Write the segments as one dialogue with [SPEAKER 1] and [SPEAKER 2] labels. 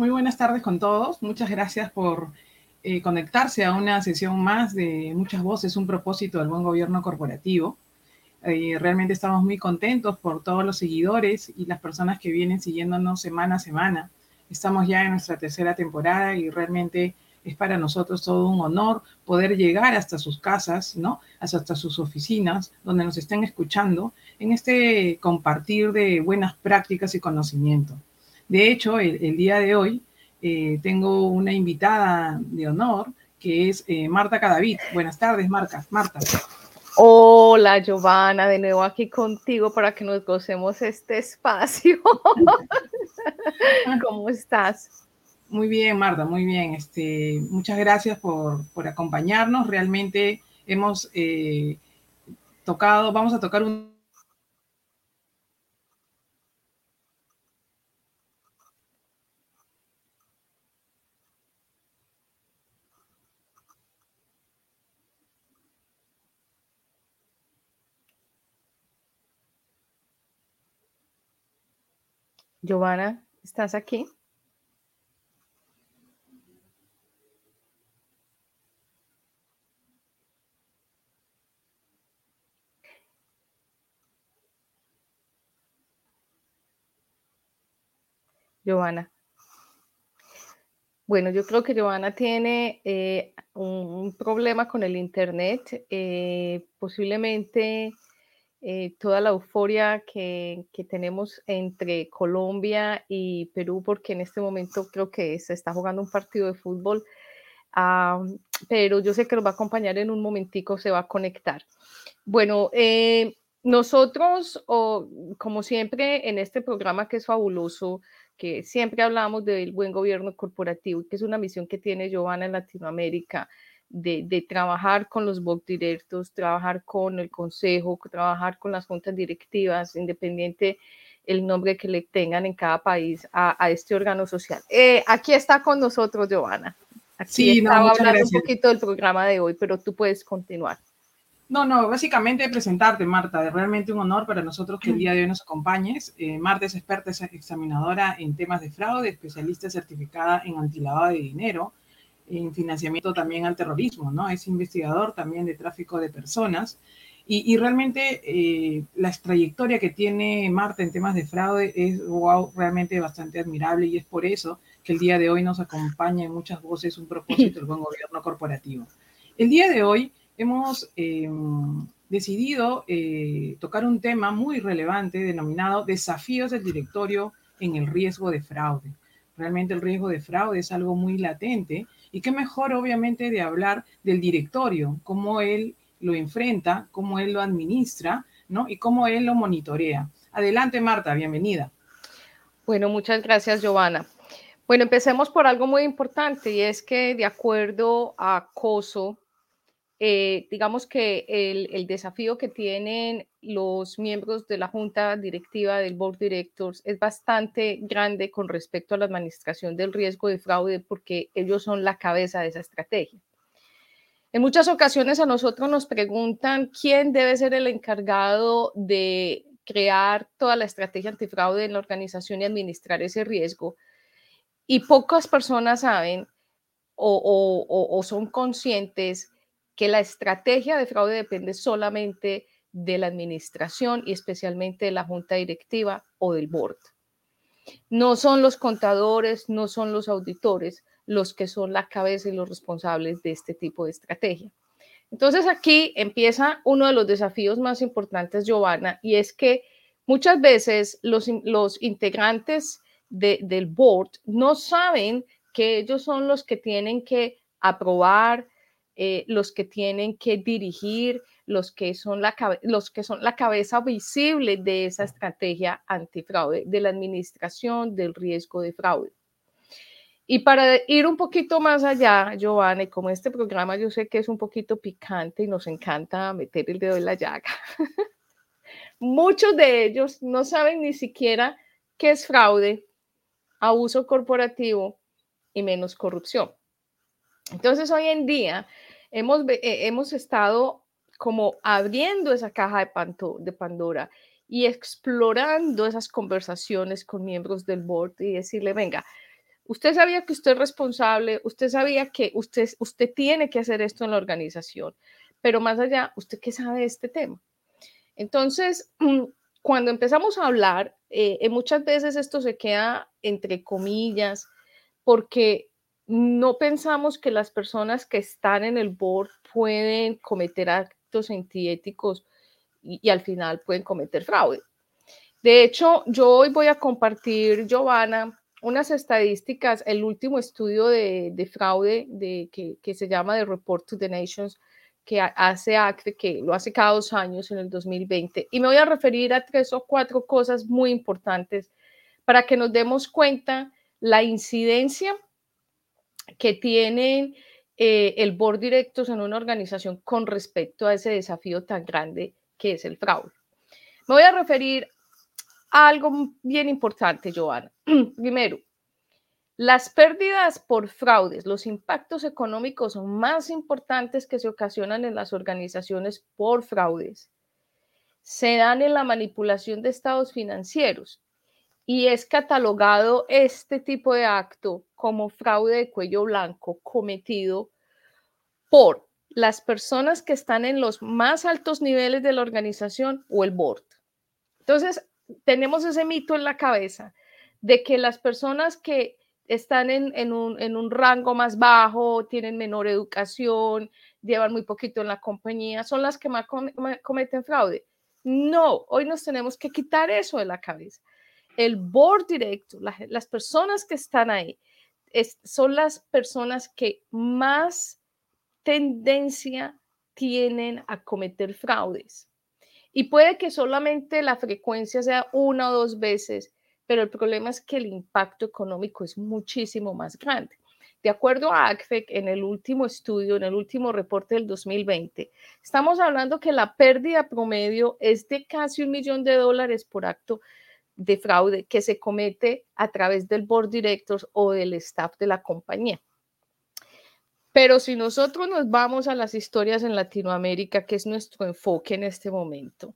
[SPEAKER 1] Muy buenas tardes con todos. Muchas gracias por eh, conectarse a una sesión más de Muchas Voces, un propósito del buen gobierno corporativo. Eh, realmente estamos muy contentos por todos los seguidores y las personas que vienen siguiéndonos semana a semana. Estamos ya en nuestra tercera temporada y realmente es para nosotros todo un honor poder llegar hasta sus casas, ¿no? Hasta sus oficinas, donde nos estén escuchando en este compartir de buenas prácticas y conocimiento. De hecho, el, día de hoy eh, tengo una invitada de honor que es eh, Marta Cadavid. Buenas tardes, Marta. Marta.
[SPEAKER 2] Hola, Giovanna, de nuevo aquí contigo para que nos gocemos este espacio. ¿Cómo estás?
[SPEAKER 1] Muy bien, Marta, muy bien. Este, muchas gracias por, acompañarnos. Realmente hemos eh, tocado, vamos a tocar un
[SPEAKER 2] Giovanna, ¿estás aquí? Giovanna. Bueno, yo creo que Giovanna tiene eh, un, problema con el Internet. Eh, posiblemente eh, toda la euforia que, tenemos entre Colombia y Perú, porque en este momento creo que se está jugando un partido de fútbol, ah, pero yo sé que nos va a acompañar en un momentico, se va a conectar. Bueno, eh, nosotros, como siempre, en este programa que es fabuloso, que siempre hablamos del buen gobierno corporativo, que es una misión que tiene Giovanna en Latinoamérica, de, trabajar con los board directos, trabajar con el consejo, trabajar con las juntas directivas, independiente el nombre que le tengan en cada país a, este órgano social. Eh, aquí está con nosotros, Giovanna. Aquí sí, estaba hablando un poquito del programa de hoy, pero tú puedes continuar.
[SPEAKER 1] No, no, básicamente presentarte, Marta. Es realmente un honor para nosotros que el día de hoy nos acompañes. Eh, Marta es experta, examinadora en temas de fraude, especialista certificada en antilavado de dinero, en financiamiento también al terrorismo, ¿no? Es investigador también de tráfico de personas. Y, realmente eh, la trayectoria que tiene Marta en temas de fraude es wow, realmente bastante admirable y es por eso que el día de hoy nos acompaña en muchas voces un propósito del buen gobierno corporativo. El día de hoy hemos em, decidido eh, tocar un tema muy relevante denominado desafíos del directorio en el riesgo de fraude. Realmente el riesgo de fraude es algo muy latente y qué mejor, obviamente, de hablar del directorio, cómo él lo enfrenta, cómo él lo administra, ¿no? Y cómo él lo monitorea. Adelante, Marta, bienvenida.
[SPEAKER 2] Bueno, muchas gracias, Giovanna. Bueno, empecemos por algo muy importante y es que de acuerdo a COSO, eh, digamos que el, desafío que tienen los miembros de la junta directiva del board directors es bastante grande con respecto a la administración del riesgo de fraude porque ellos son la cabeza de esa estrategia. En muchas ocasiones a nosotros nos preguntan quién debe ser el encargado de crear toda la estrategia antifraude en la organización y administrar ese riesgo. Y pocas personas saben o son conscientes que la estrategia de fraude depende solamente de la administración y especialmente de la junta directiva o del board. No son los contadores, no son los auditores los que son la cabeza y los responsables de este tipo de estrategia. Entonces aquí empieza uno de los desafíos más importantes, Giovanna, y es que muchas veces los, los integrantes del board no saben que ellos son los que tienen que aprobar, eh, los que tienen que dirigir, los que, son la los que son la cabeza visible de esa estrategia antifraude, de la administración del riesgo de fraude. Y para ir un poquito más allá, Giovanni, como este programa yo sé que es un poquito picante y nos encanta meter el dedo en la llaga, muchos de ellos no saben ni siquiera qué es fraude, abuso corporativo y menos corrupción. Entonces, hoy en día hemos, eh, hemos estado como abriendo esa caja de, de Pandora y explorando esas conversaciones con miembros del board y decirle, venga, usted sabía que usted es responsable, usted sabía que usted, usted tiene que hacer esto en la organización, pero más allá, ¿usted qué sabe de este tema? Entonces, cuando empezamos a hablar, eh, eh, muchas veces esto se queda entre comillas, porque no pensamos que las personas que están en el board pueden cometer actos antiéticos y, y al final pueden cometer fraude. De hecho, yo hoy voy a compartir, Giovanna, unas estadísticas, el último estudio de, fraude de, que, se llama The Report to the Nations, que hace ACRE, que lo hace cada dos años en el 2020. Y me voy a referir a tres o cuatro cosas muy importantes para que nos demos cuenta la incidencia que tiene eh, el board directos en una organización con respecto a ese desafío tan grande que es el fraude. Me voy a referir algo bien importante, Joana. Primero, las pérdidas por fraudes, los impactos económicos más importantes que se ocasionan en las organizaciones por fraudes, se dan en la manipulación de estados financieros y es catalogado este tipo de acto como fraude de cuello blanco cometido por las personas que están en los más altos niveles de la organización o el board. Entonces, tenemos ese mito en la cabeza de que las personas que están en, un, rango más bajo, tienen menor educación, llevan muy poquito en la compañía, son las que más cometen fraude. No, hoy nos tenemos que quitar eso de la cabeza. El board directo, las personas que están ahí, son las personas que más tendencia tienen a cometer fraudes. Y puede que solamente la frecuencia sea una o dos veces, pero el problema es que el impacto económico es muchísimo más grande. De acuerdo a ACFEC, en el último estudio, en el último reporte del 2020, estamos hablando que la pérdida promedio es de casi un millón de dólares por acto de fraude que se comete a través del board directors o del staff de la compañía. Pero si nosotros nos vamos a las historias en Latinoamérica, que es nuestro enfoque en este momento,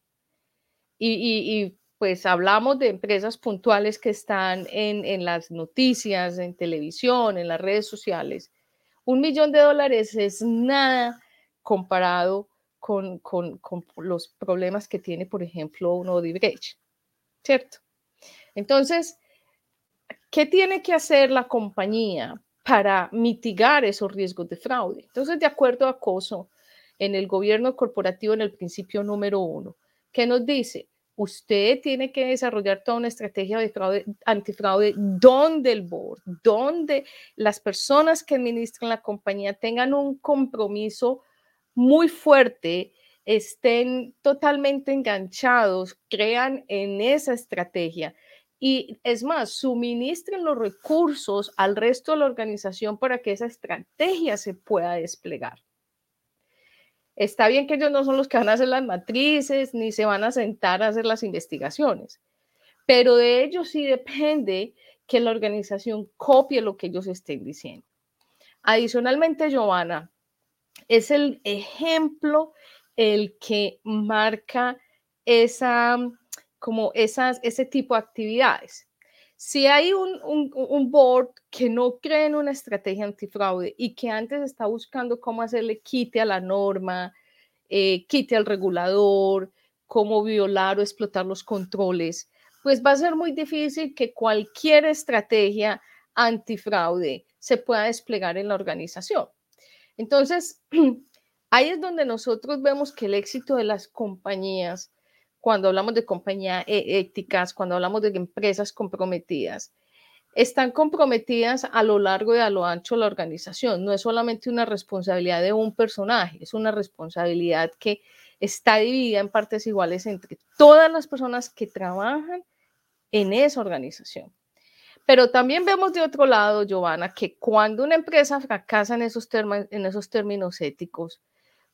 [SPEAKER 2] y, pues hablamos de empresas puntuales que están en, las noticias, en televisión, en las redes sociales, un millón de dólares es nada comparado con, con, los problemas que tiene, por ejemplo, un Odebrecht, ¿cierto? Entonces, ¿qué tiene que hacer la compañía para mitigar esos riesgos de fraude. Entonces, de acuerdo a COSO, en el gobierno corporativo, en el principio número uno, que nos dice, usted tiene que desarrollar toda una estrategia de fraude, antifraude donde el board, donde las personas que administran la compañía tengan un compromiso muy fuerte, estén totalmente enganchados, crean en esa estrategia y es más, suministren los recursos al resto de la organización para que esa estrategia se pueda desplegar. Está bien que ellos no son los que van a hacer las matrices ni se van a sentar a hacer las investigaciones, pero de ellos sí depende que la organización copie lo que ellos estén diciendo. Adicionalmente, Giovanna, es el ejemplo el que marca esa como esas, ese tipo de actividades. Si hay un, un, board que no cree en una estrategia antifraude y que antes está buscando cómo hacerle quite a la norma, eh, quite al regulador, cómo violar o explotar los controles, pues va a ser muy difícil que cualquier estrategia antifraude se pueda desplegar en la organización. Entonces, ahí es donde nosotros vemos que el éxito de las compañías, cuando hablamos de compañías e-, éticas, cuando hablamos de empresas comprometidas, están comprometidas a lo largo y a lo ancho de la organización. No es solamente una responsabilidad de un personaje, es una responsabilidad que está dividida en partes iguales entre todas las personas que trabajan en esa organización. Pero también vemos de otro lado, Giovanna, que cuando una empresa fracasa en esos, en esos términos éticos,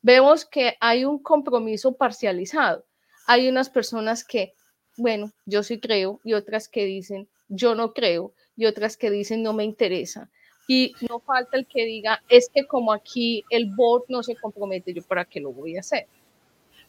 [SPEAKER 2] vemos que hay un compromiso parcializado. Hay unas personas que, bueno, yo sí creo, y otras que dicen, yo no creo, y otras que dicen, no me interesa. Y no falta el que diga, es que como aquí el board no se compromete, yo para qué lo voy a hacer.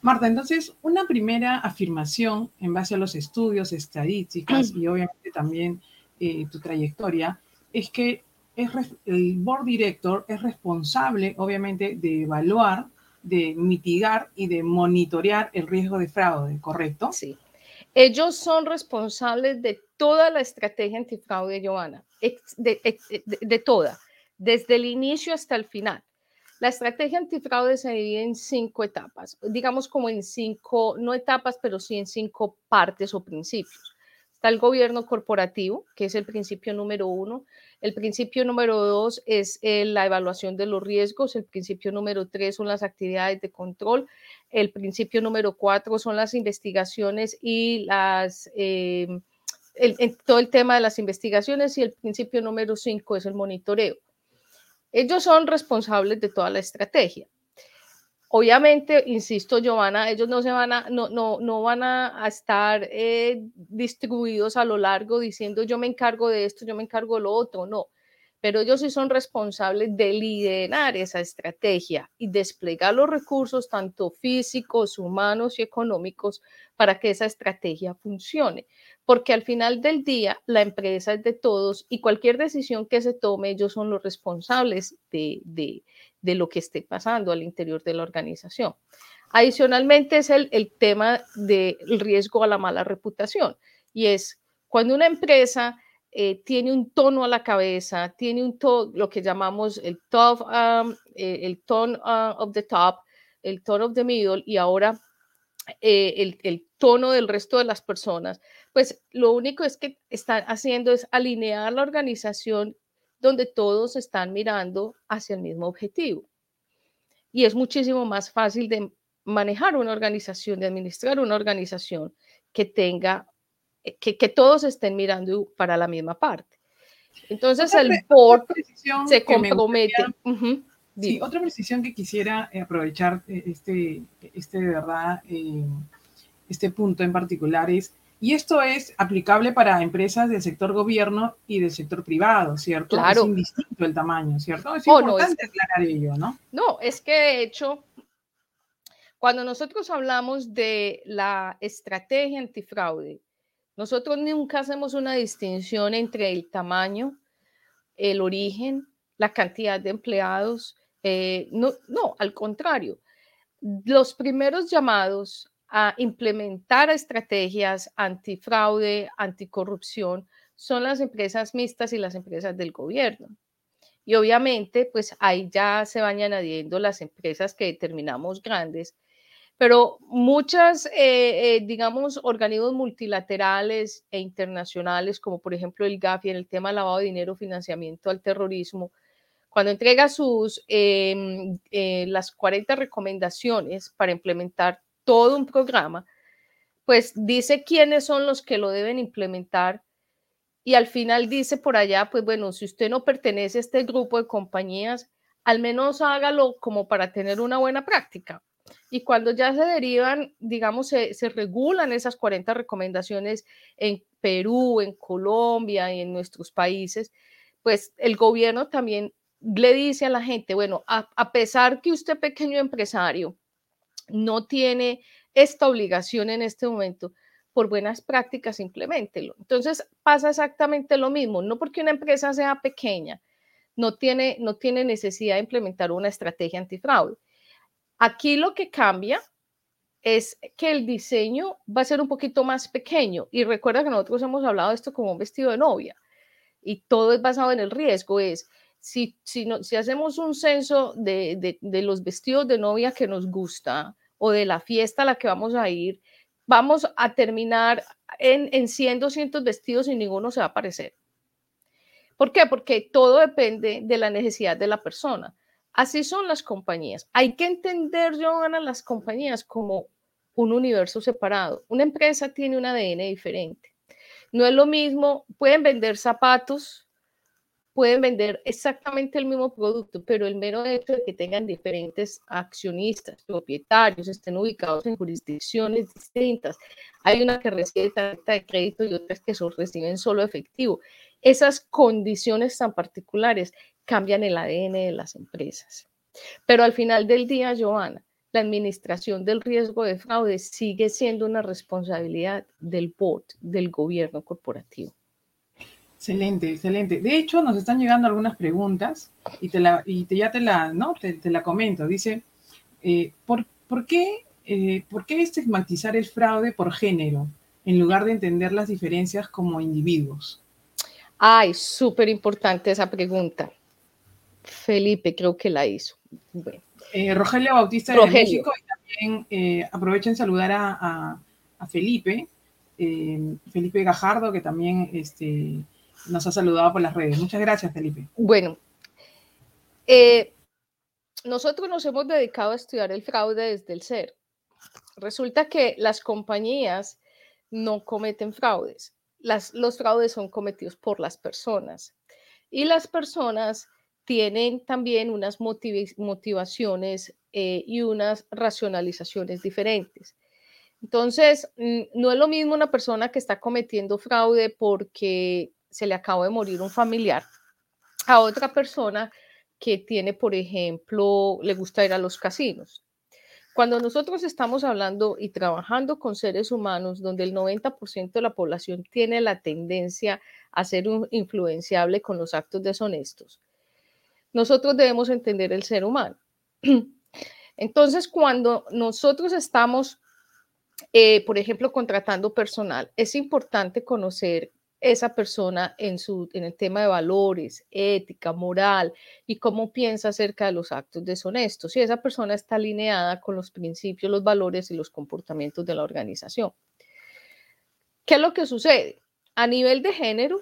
[SPEAKER 1] Marta, entonces, una primera afirmación en base a los estudios, estadísticas y obviamente también eh, tu trayectoria, es que es, el board director es responsable, obviamente, de evaluar, de mitigar y de monitorear el riesgo de fraude, ¿correcto?
[SPEAKER 2] Sí. Ellos son responsables de toda la estrategia antifraude, Joana, de, de toda, desde el inicio hasta el final. La estrategia antifraude se divide en cinco etapas, digamos como en cinco, no etapas, pero sí en cinco partes o principios. Está el gobierno corporativo, que es el principio número uno. El principio número dos es eh, la evaluación de los riesgos. El principio número tres son las actividades de control. El principio número cuatro son las investigaciones y las... Eh, todo el tema de las investigaciones y el principio número cinco es el monitoreo. Ellos son responsables de toda la estrategia. Obviamente, insisto, Giovanna, ellos no se van a, no, no, no van a, estar eh, distribuidos a lo largo diciendo yo me encargo de esto, yo me encargo de lo otro, no pero ellos sí son responsables de liderar esa estrategia y desplegar los recursos, tanto físicos, humanos y económicos, para que esa estrategia funcione. Porque al final del día, la empresa es de todos y cualquier decisión que se tome, ellos son los responsables de, de, lo que esté pasando al interior de la organización. Adicionalmente es el, el tema del riesgo a la mala reputación y es cuando una empresa eh, tiene un tono a la cabeza, tiene un tono, lo que llamamos el top, um, eh, el tone uh, of the top, el tone of the middle y ahora eh, el, el, tono del resto de las personas, pues lo único es que están haciendo es alinear la organización donde todos están mirando hacia el mismo objetivo. Y es muchísimo más fácil de manejar una organización, de administrar una organización que tenga eh, que, todos estén mirando para la misma parte. Entonces el board se compromete.
[SPEAKER 1] sí, otra precisión que quisiera eh, aprovechar eh, este, este de verdad, este punto en particular es, y esto es aplicable para empresas del sector gobierno y del sector privado, ¿cierto?
[SPEAKER 2] Claro.
[SPEAKER 1] Es indistinto el tamaño, ¿cierto? Es oh, importante aclarar ello, ¿no?
[SPEAKER 2] No, es que de hecho, cuando nosotros hablamos de la estrategia antifraude, nosotros nunca hacemos una distinción entre el tamaño, el origen, la cantidad de empleados. Eh, no, no, al contrario. Los primeros llamados a implementar estrategias antifraude, anticorrupción, son las empresas mixtas y las empresas del gobierno. Y obviamente, pues ahí ya se van añadiendo las empresas que determinamos grandes, pero muchas, eh, eh, digamos, organismos multilaterales e internacionales, como por ejemplo el GAFI en el tema de lavado de dinero, financiamiento al terrorismo, cuando entrega sus, em, eh, las 40 recomendaciones para implementar todo un programa, pues dice quiénes son los que lo deben implementar y al final dice por allá, pues bueno, si usted no pertenece a este grupo de compañías, al menos hágalo como para tener una buena práctica. Y cuando ya se derivan, digamos, se, regulan esas 40 recomendaciones en Perú, en Colombia y en nuestros países, pues el gobierno también le dice a la gente, bueno, a, pesar que usted pequeño empresario no tiene esta obligación en este momento, por buenas prácticas implementelo. Entonces pasa exactamente lo mismo, no porque una empresa sea pequeña, no tiene, no tiene necesidad de implementar una estrategia antifraude. Aquí lo que cambia es que el diseño va a ser un poquito más pequeño. Y recuerda que nosotros hemos hablado de esto como un vestido de novia y todo es basado en el riesgo. Es si, si, no, si hacemos un censo de, de, de, los vestidos de novia que nos gusta o de la fiesta a la que vamos a ir, vamos a terminar en, en 100, 200 vestidos y ninguno se va a parecer. ¿Por qué? Porque todo depende de la necesidad de la persona. Así son las compañías. Hay que entender, Johanna, las compañías como un universo separado. Una empresa tiene un ADN diferente. No es lo mismo, pueden vender zapatos, pueden vender exactamente el mismo producto, pero el mero hecho de que tengan diferentes accionistas, propietarios, estén ubicados en jurisdicciones distintas. Hay una que recibe tarjeta de crédito y otras que reciben solo efectivo. Esas condiciones tan particulares cambian el ADN de las empresas. Pero al final del día, Joana, la administración del riesgo de fraude sigue siendo una responsabilidad del board, del gobierno corporativo.
[SPEAKER 1] Excelente, excelente. De hecho, nos están llegando algunas preguntas y, te la, y te, ya te la, ¿no? te, te la comento. Dice, eh, ¿por, ¿por, qué, eh, ¿por qué estigmatizar el fraude por género en lugar de entender las diferencias como individuos?
[SPEAKER 2] Ay, súper importante esa pregunta. Felipe creo que la hizo.
[SPEAKER 1] Bueno. Eh, Rogelio Bautista de México y también eh, aprovecho en saludar a, a, a Felipe, eh, Felipe Gajardo, que también este, nos ha saludado por las redes. Muchas gracias, Felipe.
[SPEAKER 2] Bueno, nosotros nos hemos dedicado a estudiar el fraude desde el ser. Resulta que las compañías no cometen fraudes. Las, los fraudes son cometidos por las personas. Y las personas tienen también unas motivaciones eh, y unas racionalizaciones diferentes. Entonces, no es lo mismo una persona que está cometiendo fraude porque se le acabó de morir un familiar a otra persona que tiene, por ejemplo, le gusta ir a los casinos. Cuando nosotros estamos hablando y trabajando con seres humanos donde el 90% de la población tiene la tendencia a ser influenciable con los actos deshonestos, nosotros debemos entender el ser humano. Entonces, cuando nosotros estamos, eh, por ejemplo, contratando personal, es importante conocer esa persona en, su, en el tema de valores, ética, moral y cómo piensa acerca de los actos deshonestos. Si esa persona está alineada con los principios, los valores y los comportamientos de la organización. ¿Qué es lo que sucede? A nivel de género,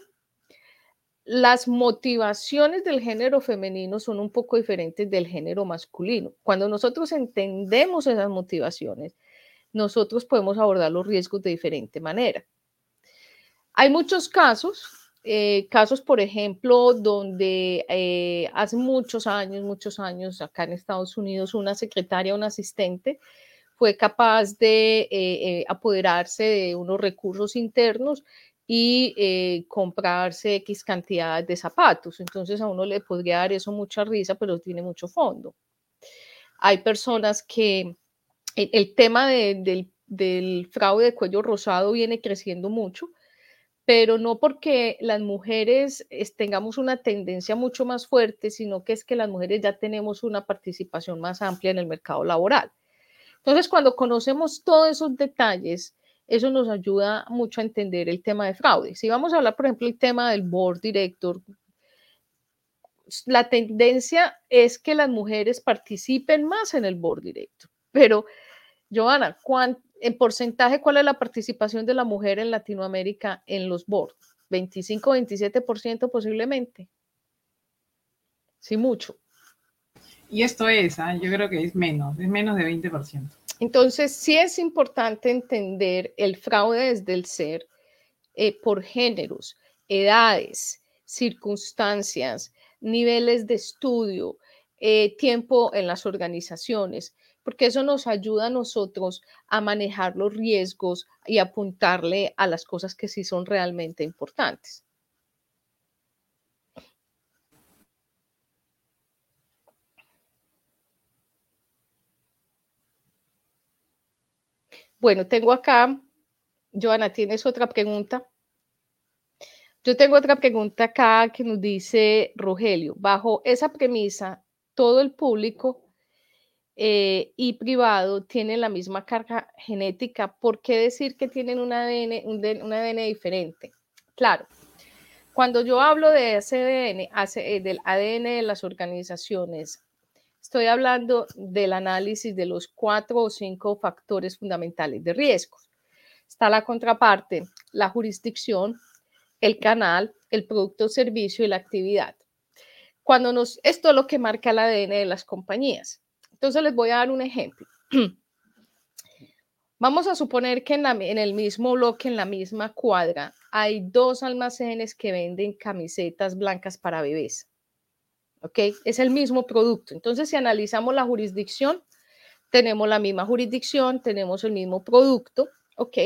[SPEAKER 2] las motivaciones del género femenino son un poco diferentes del género masculino. Cuando nosotros entendemos esas motivaciones, nosotros podemos abordar los riesgos de diferente manera. Hay muchos casos, eh, casos, por ejemplo, donde eh, hace muchos años, muchos años, acá en Estados Unidos, una secretaria, un asistente, fue capaz de eh, apoderarse de unos recursos internos y eh, comprarse X cantidad de zapatos. Entonces a uno le podría dar eso mucha risa, pero tiene mucho fondo. Hay personas que el, tema del, del fraude de cuello rosado viene creciendo mucho, pero no porque las mujeres tengamos una tendencia mucho más fuerte, sino que es que las mujeres ya tenemos una participación más amplia en el mercado laboral. Entonces, cuando conocemos todos esos detalles, eso nos ayuda mucho a entender el tema de fraude. Si vamos a hablar, por ejemplo, el tema del board director, la tendencia es que las mujeres participen más en el board director. Pero, Joana, en porcentaje, ¿cuál es la participación de la mujer en Latinoamérica en los boards? 25, 27% posiblemente. Sí, mucho.
[SPEAKER 1] Y esto es, ¿eh? yo creo que es menos, es menos de 20%.
[SPEAKER 2] Entonces, sí es importante entender el fraude desde el ser eh, por géneros, edades, circunstancias, niveles de estudio, eh, tiempo en las organizaciones, porque eso nos ayuda a nosotros a manejar los riesgos y apuntarle a las cosas que sí son realmente importantes. Bueno, tengo acá, Joana, ¿tienes otra pregunta? Yo tengo otra pregunta acá que nos dice Rogelio. Bajo esa premisa, todo el público eh, y privado tienen la misma carga genética, ¿por qué decir que tienen un ADN, un, ADN diferente? Claro, cuando yo hablo de ADN, eh, del ADN de las organizaciones, estoy hablando del análisis de los cuatro o cinco factores fundamentales de riesgo. Está la contraparte, la jurisdicción, el canal, el producto o servicio y la actividad. Cuando nos, esto es lo que marca el ADN de las compañías. Entonces les voy a dar un ejemplo. Vamos a suponer que en, en, el mismo bloque, en la misma cuadra, hay dos almacenes que venden camisetas blancas para bebés. ¿Ok? Es el mismo producto. Entonces, si analizamos la jurisdicción, tenemos la misma jurisdicción, tenemos el mismo producto. ¿Ok?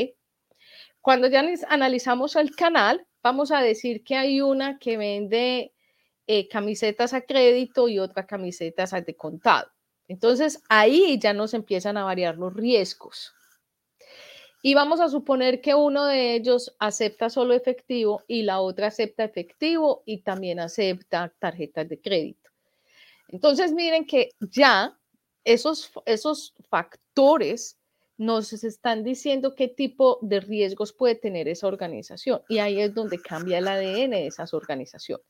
[SPEAKER 2] Cuando ya analizamos el canal, vamos a decir que hay una que vende eh, camisetas a crédito y otra camisetas de contado. Entonces ahí ya nos empiezan a variar los riesgos. Y vamos a suponer que uno de ellos acepta solo efectivo y la otra acepta efectivo y también acepta tarjetas de crédito. Entonces miren que ya esos, esos factores nos están diciendo qué tipo de riesgos puede tener esa organización. Y ahí es donde cambia el ADN de esas organizaciones.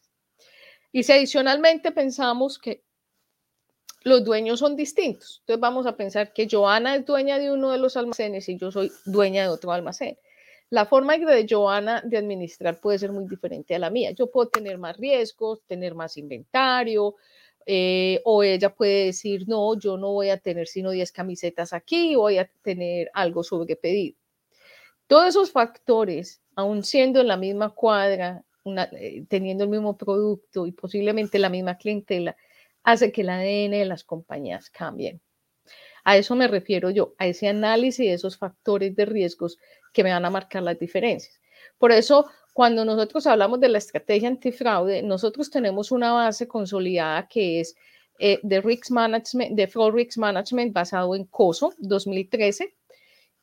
[SPEAKER 2] Y si adicionalmente pensamos que los dueños son distintos, entonces vamos a pensar que Joana es dueña de uno de los almacenes y yo soy dueña de otro almacén. La forma de Joana de administrar puede ser muy diferente a la mía. Yo puedo tener más riesgos, tener más inventario, eh, o ella puede decir, no, yo no voy a tener sino 10 camisetas aquí, voy a tener algo sobre pedir. Todos esos factores, aun siendo en la misma cuadra, eh, teniendo el mismo producto y posiblemente la misma clientela, hace que el ADN de las compañías cambien. A eso me refiero yo, a ese análisis de esos factores de riesgos que me van a marcar las diferencias. Por eso, cuando nosotros hablamos de la estrategia antifraude, nosotros tenemos una base consolidada que es eh, de Risk Management, de Fraud Risk Management basado en COSO 2013,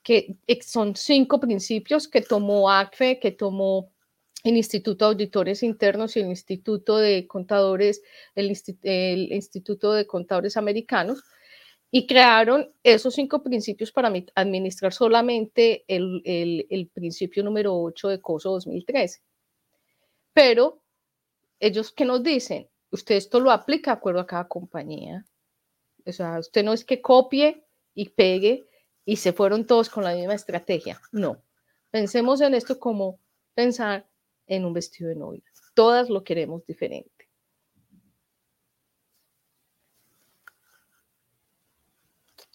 [SPEAKER 2] que son cinco principios que tomó ACFE, que tomó el Instituto de Auditores Internos y el Instituto de Contadores, el Instituto de Contadores Americanos, y crearon esos cinco principios para administrar solamente el, principio número 8 de COSO 2013. Pero ellos que nos dicen, usted esto lo aplica de acuerdo a cada compañía. O sea, usted no es que copie y pegue y se fueron todos con la misma estrategia. No. Pensemos en esto como pensar en un vestido de novia. Todas lo queremos diferente.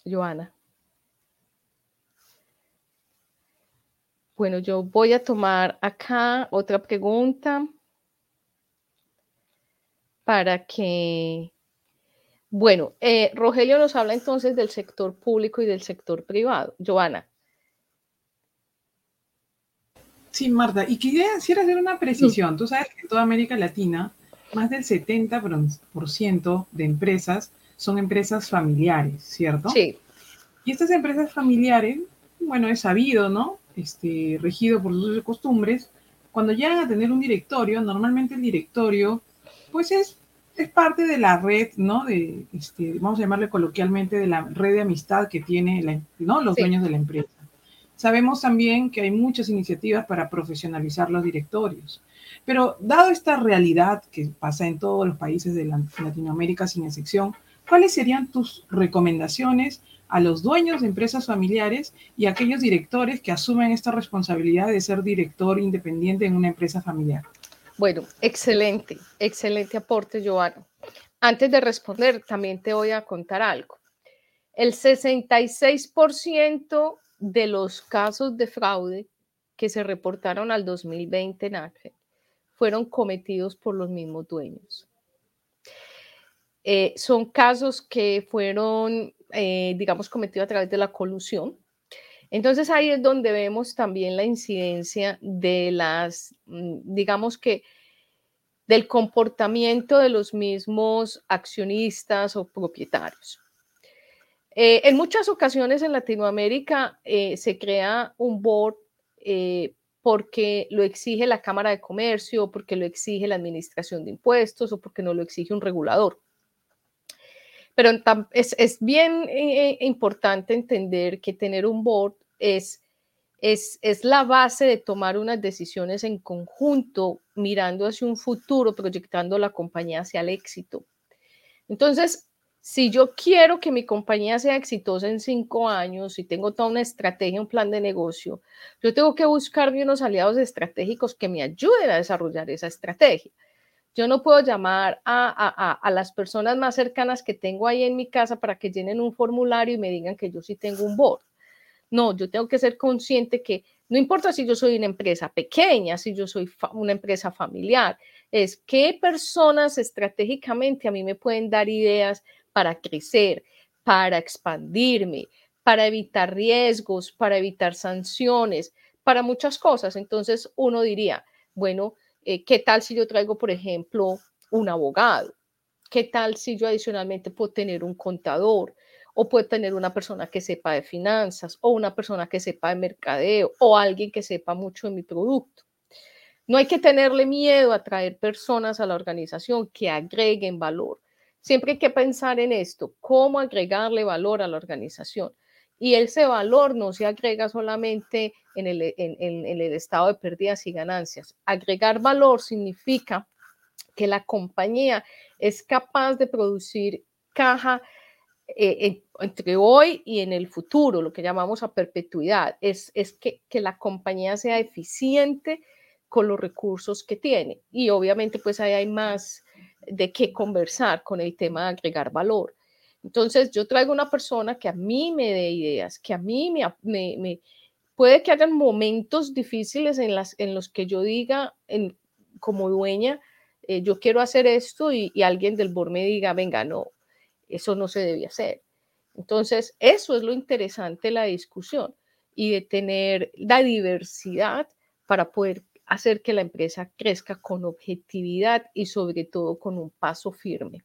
[SPEAKER 2] Joana. Bueno, yo voy a tomar acá otra pregunta para que, bueno, eh, Rogelio nos habla entonces del sector público y del sector privado. Joana.
[SPEAKER 1] Sí, Marta, y quisiera hacer una precisión. Tú sabes que en toda América Latina, más del 70% de empresas son empresas familiares, ¿cierto?
[SPEAKER 2] Sí.
[SPEAKER 1] Y estas empresas familiares, bueno, es sabido, ¿no? Este, regido por sus costumbres, cuando llegan a tener un directorio, normalmente el directorio, pues es, es parte de la red, ¿no? De, este, vamos a llamarle coloquialmente, de la red de amistad que tiene ¿no? los dueños de la empresa. Sabemos también que hay muchas iniciativas para profesionalizar los directorios. Pero dado esta realidad que pasa en todos los países de Latinoamérica sin excepción, ¿cuáles serían tus recomendaciones a los dueños de empresas familiares y a aquellos directores que asumen esta responsabilidad de ser director independiente en una empresa familiar?
[SPEAKER 2] Bueno, excelente, excelente aporte, Joana. Antes de responder, también te voy a contar algo. El 66% de los casos de fraude que se reportaron al 2020 en fueron cometidos por los mismos dueños. Eh, son casos que fueron, eh, digamos, cometidos a través de la colusión. Entonces ahí es donde vemos también la incidencia de las, mm, digamos que, del comportamiento de los mismos accionistas o propietarios. Eh, en muchas ocasiones en Latinoamérica se crea un board porque lo exige la Cámara de Comercio, porque lo exige la Administración de Impuestos o porque no lo exige un regulador. Pero es, bien eh, eh, importante entender que tener un board es, es la base de tomar unas decisiones en conjunto, mirando hacia un futuro, proyectando la compañía hacia el éxito. Entonces, si yo quiero que mi compañía sea exitosa en cinco años y tengo toda una estrategia, un plan de negocio, yo tengo que buscarme unos aliados estratégicos que me ayuden a desarrollar esa estrategia. Yo no puedo llamar a, las personas más cercanas que tengo ahí en mi casa para que llenen un formulario y me digan que yo sí tengo un board. No, yo tengo que ser consciente que no importa si yo soy una empresa pequeña, si yo soy una empresa familiar, es qué personas estratégicamente a mí me pueden dar ideas para crecer, para expandirme, para evitar riesgos, para evitar sanciones, para muchas cosas. Entonces uno diría, bueno, eh, ¿qué tal si yo traigo, por ejemplo, un abogado? ¿Qué tal si yo adicionalmente puedo tener un contador? O puedo tener una persona que sepa de finanzas, o una persona que sepa de mercadeo, o alguien que sepa mucho de mi producto. No hay que tenerle miedo a traer personas a la organización que agreguen valor. Siempre hay que pensar en esto, cómo agregarle valor a la organización. Y ese valor no se agrega solamente en el, estado de pérdidas y ganancias. Agregar valor significa que la compañía es capaz de producir caja eh, entre hoy y en el futuro, lo que llamamos a perpetuidad, es, es que, que, la compañía sea eficiente con los recursos que tiene. Y obviamente pues ahí hay más de qué conversar con el tema de agregar valor. Entonces, yo traigo una persona que a mí me dé ideas, que a mí me, puede que hayan momentos difíciles en, las, en los que yo diga en, como dueña, eh, yo quiero hacer esto y, alguien del board me diga, venga, no, eso no se debe hacer. Entonces, eso es lo interesante la discusión y de tener la diversidad para poder hacer que la empresa crezca con objetividad y sobre todo con un paso firme.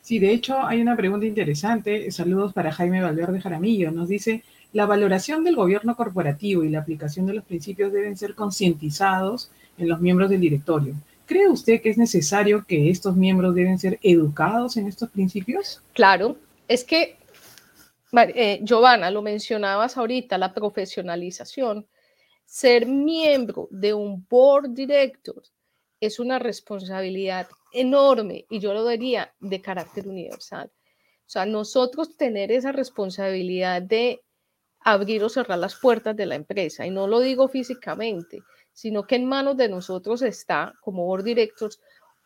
[SPEAKER 1] Sí, de hecho hay una pregunta interesante. Saludos para Jaime Valverde Jaramillo. Nos dice, la valoración del gobierno corporativo y la aplicación de los principios deben ser concientizados en los miembros del directorio. ¿Cree usted que es necesario que estos miembros deben ser educados en estos principios?
[SPEAKER 2] Claro, es que, eh, Giovanna, lo mencionabas ahorita, la profesionalización ser miembro de un board director es una responsabilidad enorme y yo lo diría de carácter universal. O sea, nosotros tener esa responsabilidad de abrir o cerrar las puertas de la empresa, y no lo digo físicamente, sino que en manos de nosotros está, como board directors,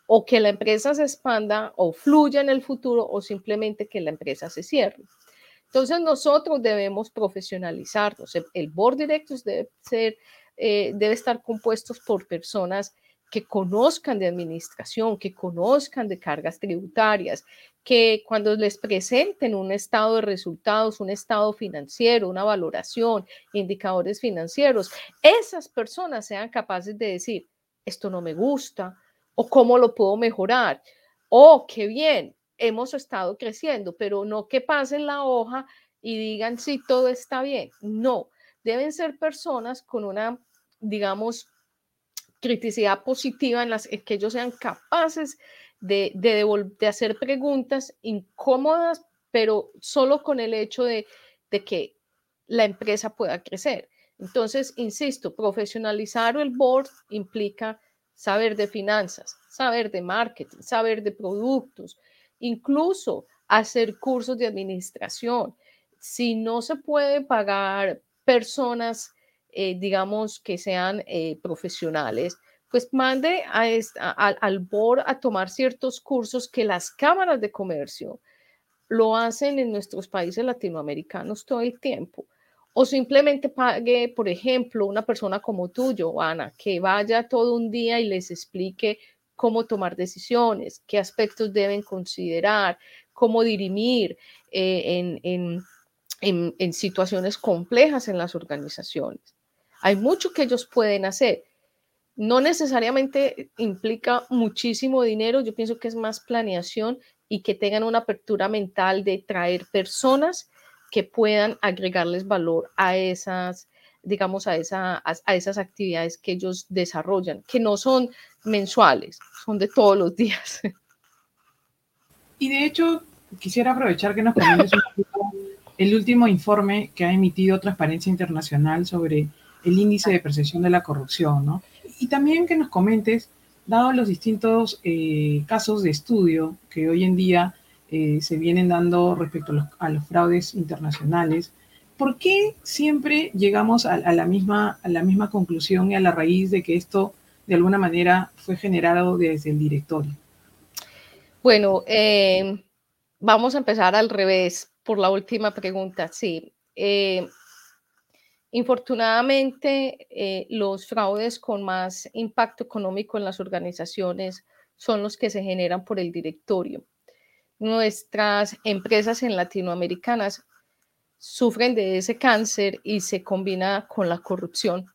[SPEAKER 2] o que la empresa se expanda o fluya en el futuro o simplemente que la empresa se cierre. Entonces nosotros debemos profesionalizarnos. El board directors debe ser, eh, debe estar compuestos por personas que conozcan de administración, que conozcan de cargas tributarias, que cuando les presenten un estado de resultados, un estado financiero, una valoración, indicadores financieros, esas personas sean capaces de decir, esto no me gusta, o cómo lo puedo mejorar, o qué bien, hemos estado creciendo, pero no que pasen la hoja y digan si todo está bien. No, deben ser personas con una, digamos, criticidad positiva en las que ellos sean capaces de, de, hacer preguntas incómodas, pero solo con el hecho de, de que la empresa pueda crecer. Entonces, insisto, profesionalizar el board implica saber de finanzas, saber de marketing, saber de productos, incluso hacer cursos de administración. Si no se puede pagar personas, eh, digamos, que sean eh, profesionales, pues mande a al board a tomar ciertos cursos que las cámaras de comercio lo hacen en nuestros países latinoamericanos todo el tiempo. O simplemente pague, por ejemplo, una persona como tú, Ana, que vaya todo un día y les explique cómo tomar decisiones, qué aspectos deben considerar, cómo dirimir eh, en, situaciones complejas en las organizaciones. Hay mucho que ellos pueden hacer. No necesariamente implica muchísimo dinero, yo pienso que es más planeación y que tengan una apertura mental de traer personas que puedan agregarles valor a esas, digamos, a, esa, a, esas actividades que ellos desarrollan, que no son mensuales, son de todos los días.
[SPEAKER 1] Y de hecho, quisiera aprovechar que nos comentes un poquito el último informe que ha emitido Transparencia Internacional sobre el índice de percepción de la corrupción, ¿no? Y también que nos comentes, dado los distintos eh, casos de estudio que hoy en día eh, se vienen dando respecto a los, fraudes internacionales, ¿por qué siempre llegamos a, la misma, conclusión y a la raíz de que esto de alguna manera fue generado desde el directorio?
[SPEAKER 2] Bueno, eh, vamos a empezar al revés por la última pregunta. Sí, eh, infortunadamente los fraudes con más impacto económico en las organizaciones son los que se generan por el directorio nuestras empresas en latinoamericanas sufren de ese cáncer y se combina con la corrupción.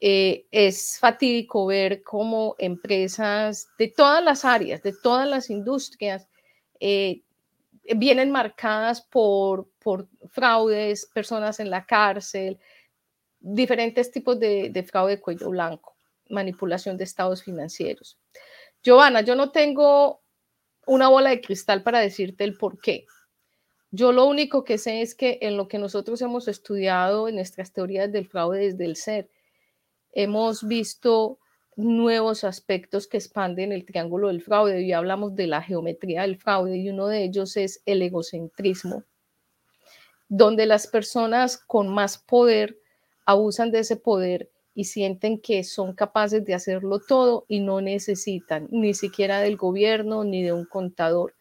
[SPEAKER 2] Eh, es fatídico ver cómo empresas de todas las áreas, de todas las industrias, eh, vienen marcadas por, por fraudes, personas en la cárcel, diferentes tipos de, de fraude de cuello blanco, manipulación de estados financieros. Giovanna, yo no tengo una bola de cristal para decirte el por qué. Yo lo único que sé es que en lo que nosotros hemos estudiado en nuestras teorías del fraude desde el ser, hemos visto nuevos aspectos que expanden el triángulo del fraude y hablamos de la geometría del fraude y uno de ellos es el egocentrismo, donde las personas con más poder abusan de ese poder y sienten que son capaces de hacerlo todo y no necesitan ni siquiera del gobierno ni de un contador.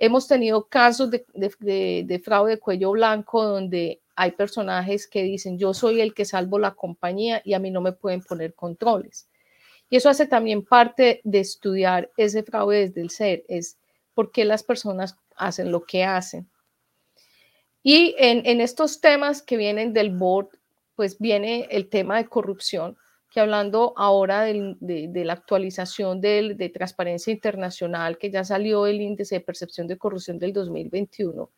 [SPEAKER 2] Hemos tenido casos de, fraude de cuello blanco donde hay personajes que dicen yo soy el que salvo la compañía y a mí no me pueden poner controles. Y eso hace también parte de estudiar ese fraude desde el ser, es por qué las personas hacen lo que hacen. Y en, en estos temas que vienen del board pues viene el tema de corrupción, que hablando ahora de, la actualización de Transparencia Internacional, que ya salió el índice de percepción de corrupción del 2021,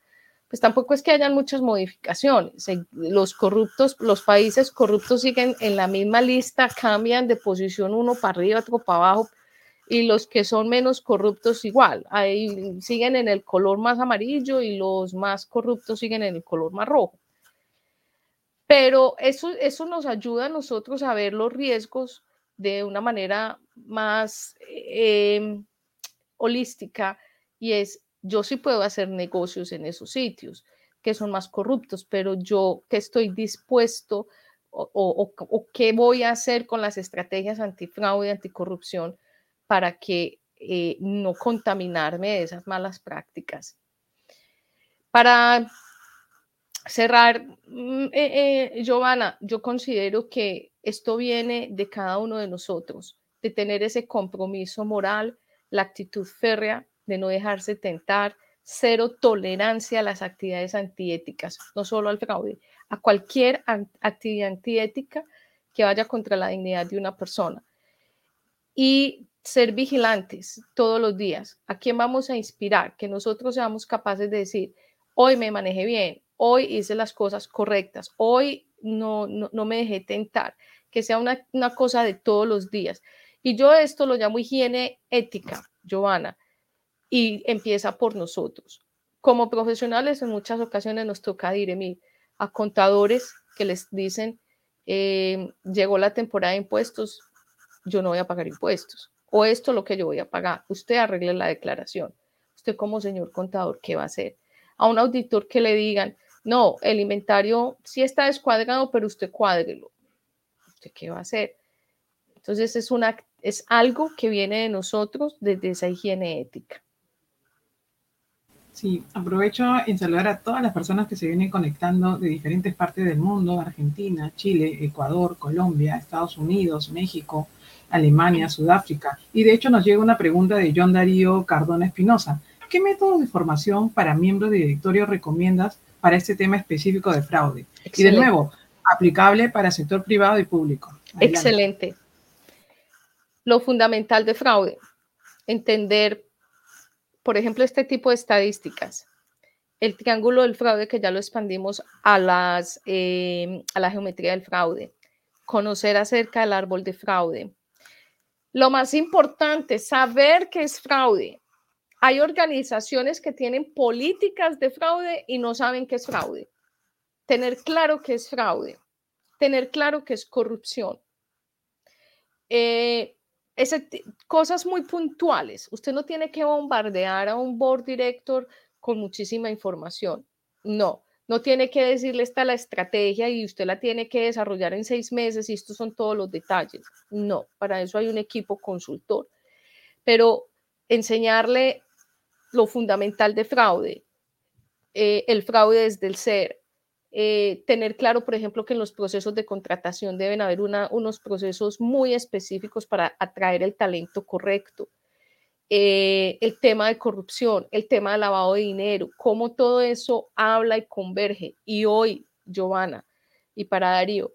[SPEAKER 2] pues tampoco es que hayan muchas modificaciones. Los corruptos, los países corruptos siguen en la misma lista, cambian de posición uno para arriba, otro para abajo, y los que son menos corruptos igual, ahí siguen en el color más amarillo y los más corruptos siguen en el color más rojo. Pero eso, eso nos ayuda a nosotros a ver los riesgos de una manera más em, holística y es, yo sí puedo hacer negocios en esos sitios que son más corruptos, pero yo que estoy dispuesto o, o, qué voy a hacer con las estrategias antifraude, anticorrupción para que eh, no contaminarme de esas malas prácticas. Para cerrar, mm, eh, eh, Giovanna, yo considero que esto viene de cada uno de nosotros, de tener ese compromiso moral, la actitud férrea, de no dejarse tentar, cero tolerancia a las actividades antiéticas, no solo al fraude, a cualquier actividad antiética que vaya contra la dignidad de una persona. Y ser vigilantes todos los días. ¿A quién vamos a inspirar? Que nosotros seamos capaces de decir, hoy me manejé bien, hoy hice las cosas correctas, hoy no, no, me dejé tentar, que sea una, una cosa de todos los días. Y yo esto lo llamo higiene ética, Giovanna, y empieza por nosotros. Como profesionales en muchas ocasiones nos toca dirimir a contadores que les dicen, eh, llegó la temporada de impuestos, yo no voy a pagar impuestos, o esto es lo que yo voy a pagar, usted arregle la declaración. Usted como señor contador, ¿qué va a hacer? A un auditor que le digan, no, el inventario sí está descuadrado, pero usted cuádrelo. ¿Usted qué va a hacer? Entonces es, una, es algo que viene de nosotros desde esa higiene ética.
[SPEAKER 1] Sí, aprovecho en saludar a todas las personas que se vienen conectando de diferentes partes del mundo, Argentina, Chile, Ecuador, Colombia, Estados Unidos, México, Alemania, Sudáfrica. Y de hecho nos llega una pregunta de John Darío Cardona Espinosa. ¿Qué métodos de formación para miembros de directorio recomiendas para este tema específico de fraude. Y de nuevo, aplicable para sector privado y público.
[SPEAKER 2] Excelente. Lo fundamental de fraude, entender, por ejemplo, este tipo de estadísticas. El triángulo del fraude, que ya lo expandimos a, las, eh, a la geometría del fraude. Conocer acerca del árbol de fraude. Lo más importante, saber qué es fraude. Hay organizaciones que tienen políticas de fraude y no saben qué es fraude. Tener claro qué es fraude, tener claro qué es corrupción. Eh, cosas muy puntuales. Usted no tiene que bombardear a un board director con muchísima información. No, no tiene que decirle esta la estrategia y usted la tiene que desarrollar en seis meses y estos son todos los detalles. No, para eso hay un equipo consultor. Pero enseñarle lo fundamental de fraude, eh, el fraude desde el ser, eh, tener claro, por ejemplo, que en los procesos de contratación deben haber unos procesos muy específicos para atraer el talento correcto. Eh, el tema de corrupción, el tema de lavado de dinero, cómo todo eso habla y converge. Y hoy, Giovanna, y para Darío,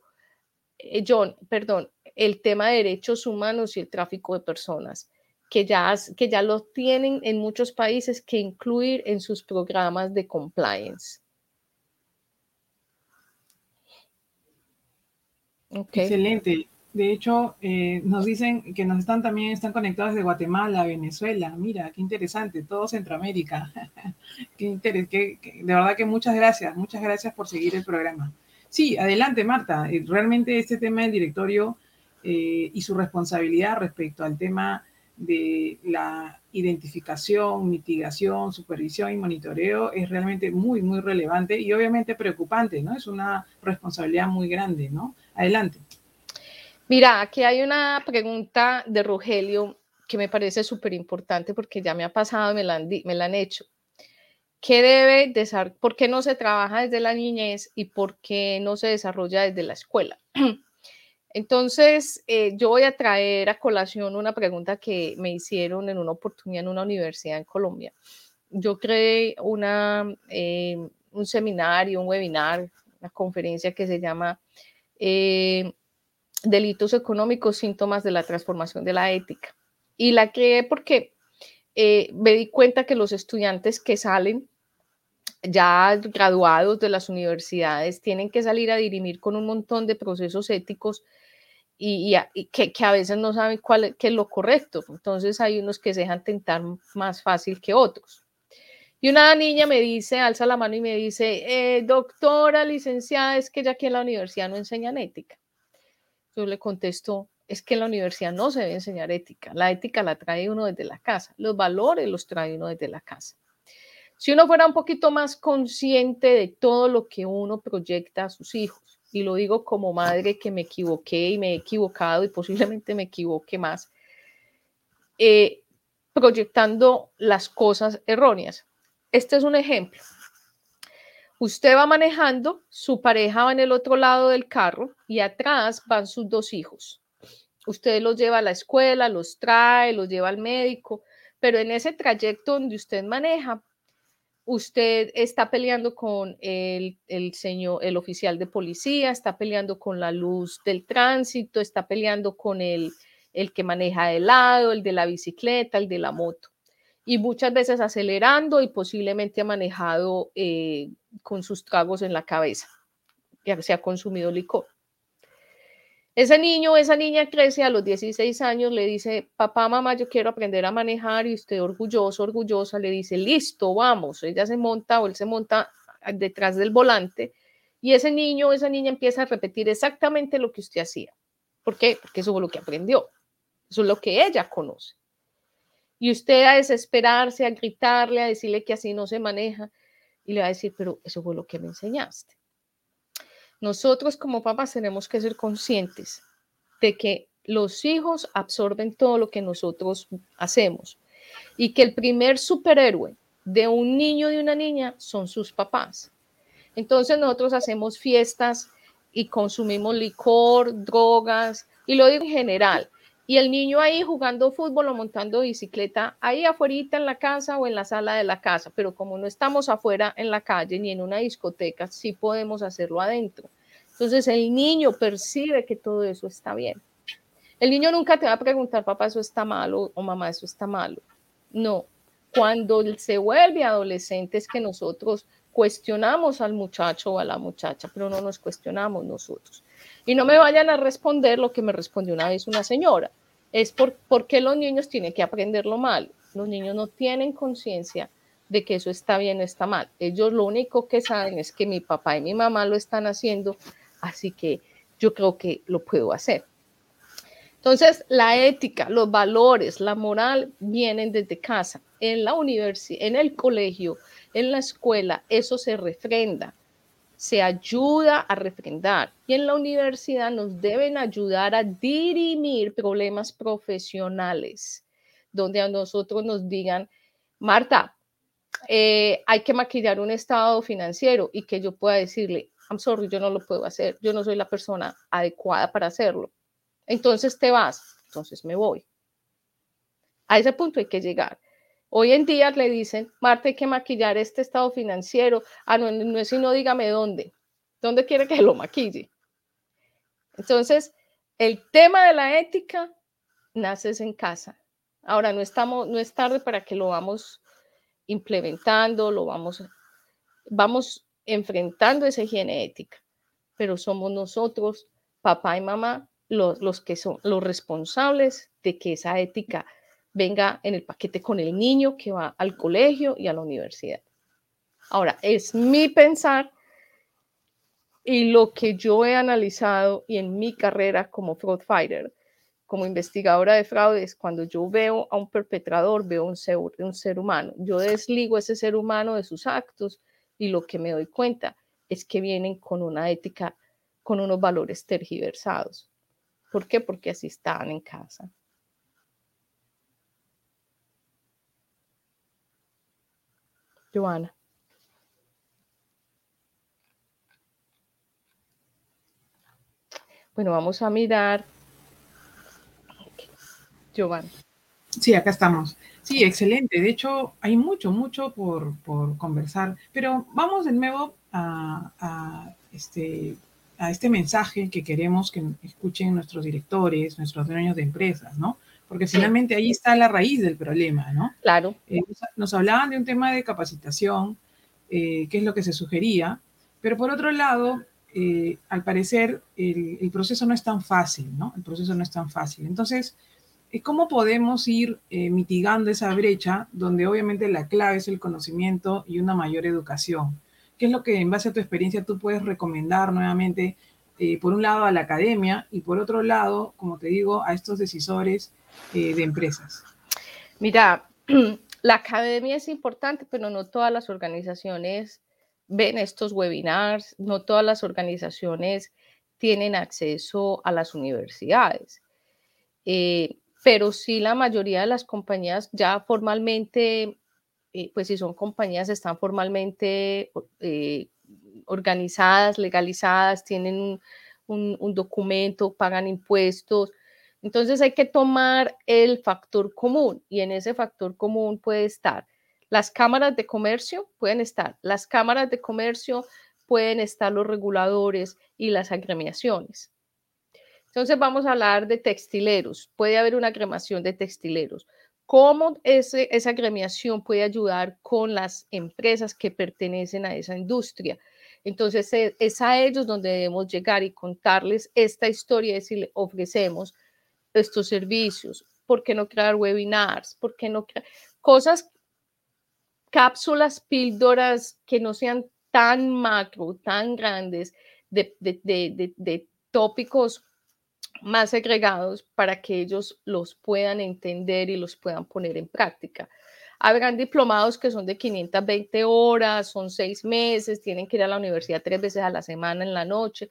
[SPEAKER 2] John, perdón, el tema de derechos humanos y el tráfico de personas que ya, que ya lo tienen en muchos países que incluir en sus programas de compliance.
[SPEAKER 1] Excelente. De hecho, eh, nos dicen que nos están también están conectados desde Guatemala, Venezuela. Mira, qué interesante, todo Centroamérica. qué interés, de verdad que muchas gracias, muchas gracias por seguir el programa. Sí, adelante, Marta. Eh, realmente este tema del directorio eh, y su responsabilidad respecto al tema de la identificación, mitigación, supervisión y monitoreo es realmente muy, muy relevante y obviamente preocupante, ¿no? Es una responsabilidad muy grande, ¿no? Adelante.
[SPEAKER 2] Mira, aquí hay una pregunta de Rogelio que me parece súper importante porque ya me ha pasado, me la han, me la han hecho. ¿Qué debe de, por qué no se trabaja desde la niñez y por qué no se desarrolla desde la escuela? Entonces, eh, yo voy a traer a colación una pregunta que me hicieron en una oportunidad en una universidad en Colombia. Yo creé una, eh, un seminario, un webinar, una conferencia que se llama eh, Delitos económicos, síntomas de la transformación de la ética. Y la creé porque me di cuenta que los estudiantes que salen ya graduados de las universidades tienen que salir a dirimir con un montón de procesos éticos y, que, a veces no saben cuál qué es lo correcto. Entonces hay unos que se dejan tentar más fácil que otros. Y una niña me dice, alza la mano y me dice, eh, doctora, licenciada, es que ya aquí en la universidad no enseñan ética. Yo le contesto, es que en la universidad no se debe enseñar ética. La ética la trae uno desde la casa, los valores los trae uno desde la casa. Si uno fuera un poquito más consciente de todo lo que uno proyecta a sus hijos, y lo digo como madre que me equivoqué y me he equivocado y posiblemente me equivoque más, eh, proyectando las cosas erróneas. Este es un ejemplo. Usted va manejando, su pareja va en el otro lado del carro y atrás van sus dos hijos. Usted los lleva a la escuela, los trae, los lleva al médico, pero en ese trayecto donde usted maneja, usted está peleando con el, señor, el oficial de policía, está peleando con la luz del tránsito, está peleando con el, el que maneja de lado, el de la bicicleta, el de la moto. Y muchas veces acelerando y posiblemente ha manejado eh, con sus tragos en la cabeza, ya se ha consumido licor. Ese niño, esa niña crece a los 16 años, le dice, papá, mamá, yo quiero aprender a manejar y usted orgulloso, orgullosa, le dice, listo, vamos. Ella se monta o él se monta detrás del volante y ese niño esa niña empieza a repetir exactamente lo que usted hacía. ¿Por qué? Porque eso fue lo que aprendió. Eso es lo que ella conoce. Y usted a desesperarse, a gritarle, a decirle que así no se maneja y le va a decir, pero eso fue lo que me enseñaste. Nosotros como papás tenemos que ser conscientes de que los hijos absorben todo lo que nosotros hacemos y que el primer superhéroe de un niño y una niña son sus papás. Entonces nosotros hacemos fiestas y consumimos licor, drogas, y lo digo en general. Y el niño ahí jugando fútbol o montando bicicleta, ahí afuera en la casa o en la sala de la casa, pero como no estamos afuera en la calle ni en una discoteca, sí podemos hacerlo adentro. Entonces el niño percibe que todo eso está bien. El niño nunca te va a preguntar, papá, eso está malo o mamá, eso está malo. No, cuando se vuelve adolescente es que nosotros cuestionamos al muchacho o a la muchacha, pero no nos cuestionamos nosotros. Y no me vayan a responder lo que me respondió una vez una señora. Es por, qué los niños tienen que aprender lo malo. Los niños no tienen conciencia de que eso está bien o está mal. Ellos lo único que saben es que mi papá y mi mamá lo están haciendo, así que yo creo que lo puedo hacer. Entonces, la ética, los valores, la moral vienen desde casa. En la universidad, en el colegio, en la escuela, eso se refrenda, se ayuda a refrendar. Y en la universidad nos deben ayudar a dirimir problemas profesionales, donde a nosotros nos digan, Marta, eh, hay que maquillar un estado financiero y que yo pueda decirle, I'm sorry, yo no lo puedo hacer, yo no soy la persona adecuada para hacerlo entonces te vas, entonces me voy. A ese punto hay que llegar. Hoy en día le dicen, Marta, hay que maquillar este estado financiero. Ah, no, no es sino dígame dónde. ¿Dónde quiere que lo maquille? Entonces, el tema de la ética nace en casa. Ahora, no, estamos, no es tarde para que lo vamos implementando, lo vamos, vamos enfrentando esa higiene ética, pero somos nosotros, papá y mamá, los, que son los responsables de que esa ética venga en el paquete con el niño que va al colegio y a la universidad. Ahora, es mi pensar y lo que yo he analizado y en mi carrera como fraud fighter, como investigadora de fraudes, cuando yo veo a un perpetrador, veo un ser, un ser humano. Yo desligo ese ser humano de sus actos y lo que me doy cuenta es que vienen con una ética, con unos valores tergiversados. ¿Por qué? Porque así están en casa. Joana. Bueno, vamos a mirar. Giovanna.
[SPEAKER 1] Sí, acá estamos. Sí, excelente. De hecho, hay mucho, mucho por, conversar. Pero vamos de nuevo a, a este, a este mensaje que queremos que escuchen nuestros directores, nuestros dueños de empresas, ¿no? Porque finalmente ahí está la raíz del problema, ¿no?
[SPEAKER 2] Claro.
[SPEAKER 1] Eh, nos hablaban de un tema de capacitación, eh, que es lo que se sugería, pero por otro lado, eh, al parecer, el, el, proceso no es tan fácil, ¿no? El proceso no es tan fácil. Entonces, ¿cómo podemos ir mitigando esa brecha donde obviamente la clave es el conocimiento y una mayor educación? ¿Qué es lo que en base a tu experiencia tú puedes recomendar nuevamente, eh, por un lado, a la academia y por otro lado, como te digo, a estos decisores eh, de empresas?
[SPEAKER 2] Mira, la academia es importante, pero no todas las organizaciones ven estos webinars, no todas las organizaciones tienen acceso a las universidades. Eh, pero sí la mayoría de las compañías ya formalmente eh, pues si son compañías, están formalmente eh, organizadas, legalizadas, tienen un, documento, pagan impuestos. Entonces hay que tomar el factor común y en ese factor común puede estar las cámaras de comercio, pueden estar las cámaras de comercio, pueden estar los reguladores y las agremiaciones. Entonces vamos a hablar de textileros. Puede haber una agremiación de textileros cómo esa agremiación puede ayudar con las empresas que pertenecen a esa industria. Entonces, e, es a ellos donde debemos llegar y contarles esta historia y decirle, ofrecemos estos servicios, ¿por qué no crear webinars? ¿Por qué no crear cosas, cápsulas, píldoras que no sean tan macro, tan grandes, de, de tópicos más segregados para que ellos los puedan entender y los puedan poner en práctica. Habrán diplomados que son de 520 horas, son seis meses, tienen que ir a la universidad tres veces a la semana en la noche.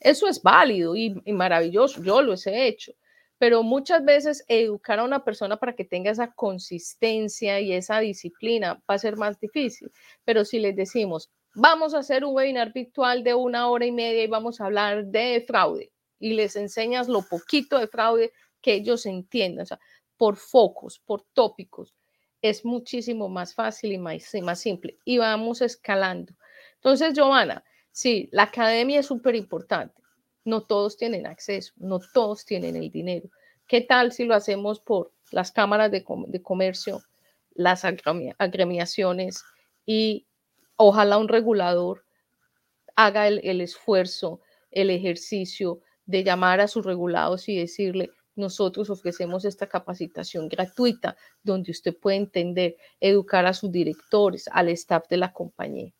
[SPEAKER 2] Eso es válido y, maravilloso, yo lo he hecho, pero muchas veces educar a una persona para que tenga esa consistencia y esa disciplina va a ser más difícil. Pero si les decimos, vamos a hacer un webinar virtual de una hora y media y vamos a hablar de fraude, y les enseñas lo poquito de fraude que ellos entiendan, o sea, por focos, por tópicos, es muchísimo más fácil y más, más simple. Y vamos escalando. Entonces, Giovanna, sí, la academia es súper importante. No todos tienen acceso, no todos tienen el dinero. ¿Qué tal si lo hacemos por las cámaras de, comercio, las agremiaciones y ojalá un regulador haga el esfuerzo, el ejercicio de llamar a sus regulados y decirle, nosotros ofrecemos esta capacitación gratuita donde usted puede entender, educar a sus directores, al staff de la compañía.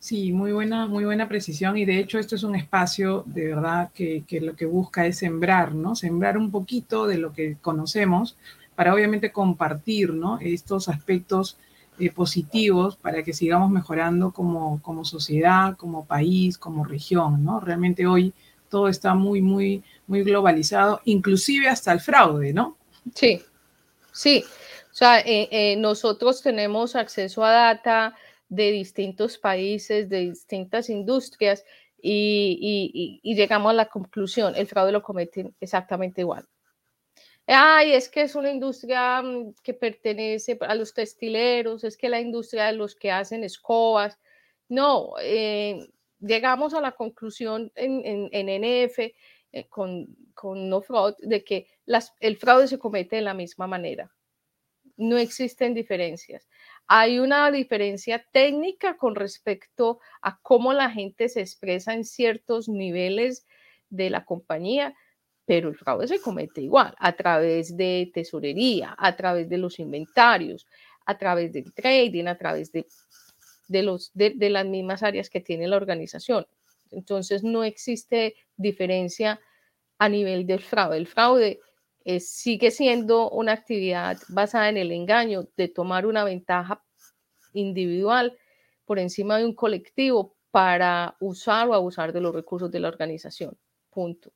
[SPEAKER 1] Sí, muy buena, muy buena precisión y de hecho esto es un espacio de verdad que, lo que busca es sembrar, ¿no? Sembrar un poquito de lo que conocemos para obviamente compartir, ¿no? Estos aspectos positivos para que sigamos mejorando como, como sociedad, como país, como región, ¿no? Realmente hoy todo está muy, muy, muy globalizado, inclusive hasta el fraude, ¿no?
[SPEAKER 2] Sí, sí. O sea, eh, eh, nosotros tenemos acceso a data de distintos países, de distintas industrias y, llegamos a la conclusión, el fraude lo cometen exactamente igual. Ay, es que es una industria mm, que pertenece a los textileros, es que la industria de los que hacen escobas. No, eh, llegamos a la conclusión en, NF eh, con, con No Fraud de que el fraude se comete de la misma manera. No existen diferencias. Hay una diferencia técnica con respecto a cómo la gente se expresa en ciertos niveles de la compañía, pero el fraude se comete igual a través de tesorería, a través de los inventarios, a través del trading, a través de, las mismas áreas que tiene la organización. Entonces no existe diferencia a nivel del fraude. El fraude sigue siendo una actividad basada en el engaño de tomar una ventaja individual por encima de un colectivo para usar o abusar de los recursos de la organización. Punto.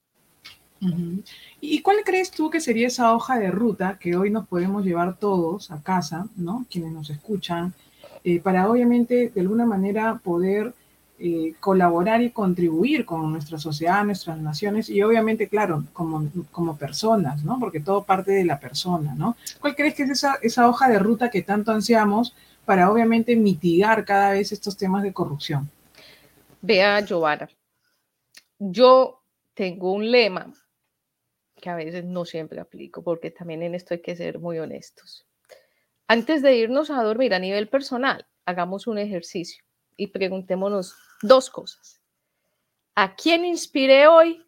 [SPEAKER 1] ¿Y cuál crees tú que sería esa hoja de ruta que hoy nos podemos llevar todos a casa, ¿no? quienes nos escuchan, eh, para obviamente de alguna manera poder eh, colaborar y contribuir con nuestra sociedad, nuestras naciones y obviamente, claro, como, como personas, ¿no? Porque todo parte de la persona, ¿no? ¿Cuál crees que es esa, esa hoja de ruta que tanto ansiamos para obviamente mitigar cada vez estos temas de corrupción?
[SPEAKER 2] Vea, Giovanna, yo tengo un lema que a veces no siempre aplico, porque también en esto hay que ser muy honestos. Antes de irnos a dormir a nivel personal, hagamos un ejercicio y preguntémonos dos cosas. ¿A quién inspiré hoy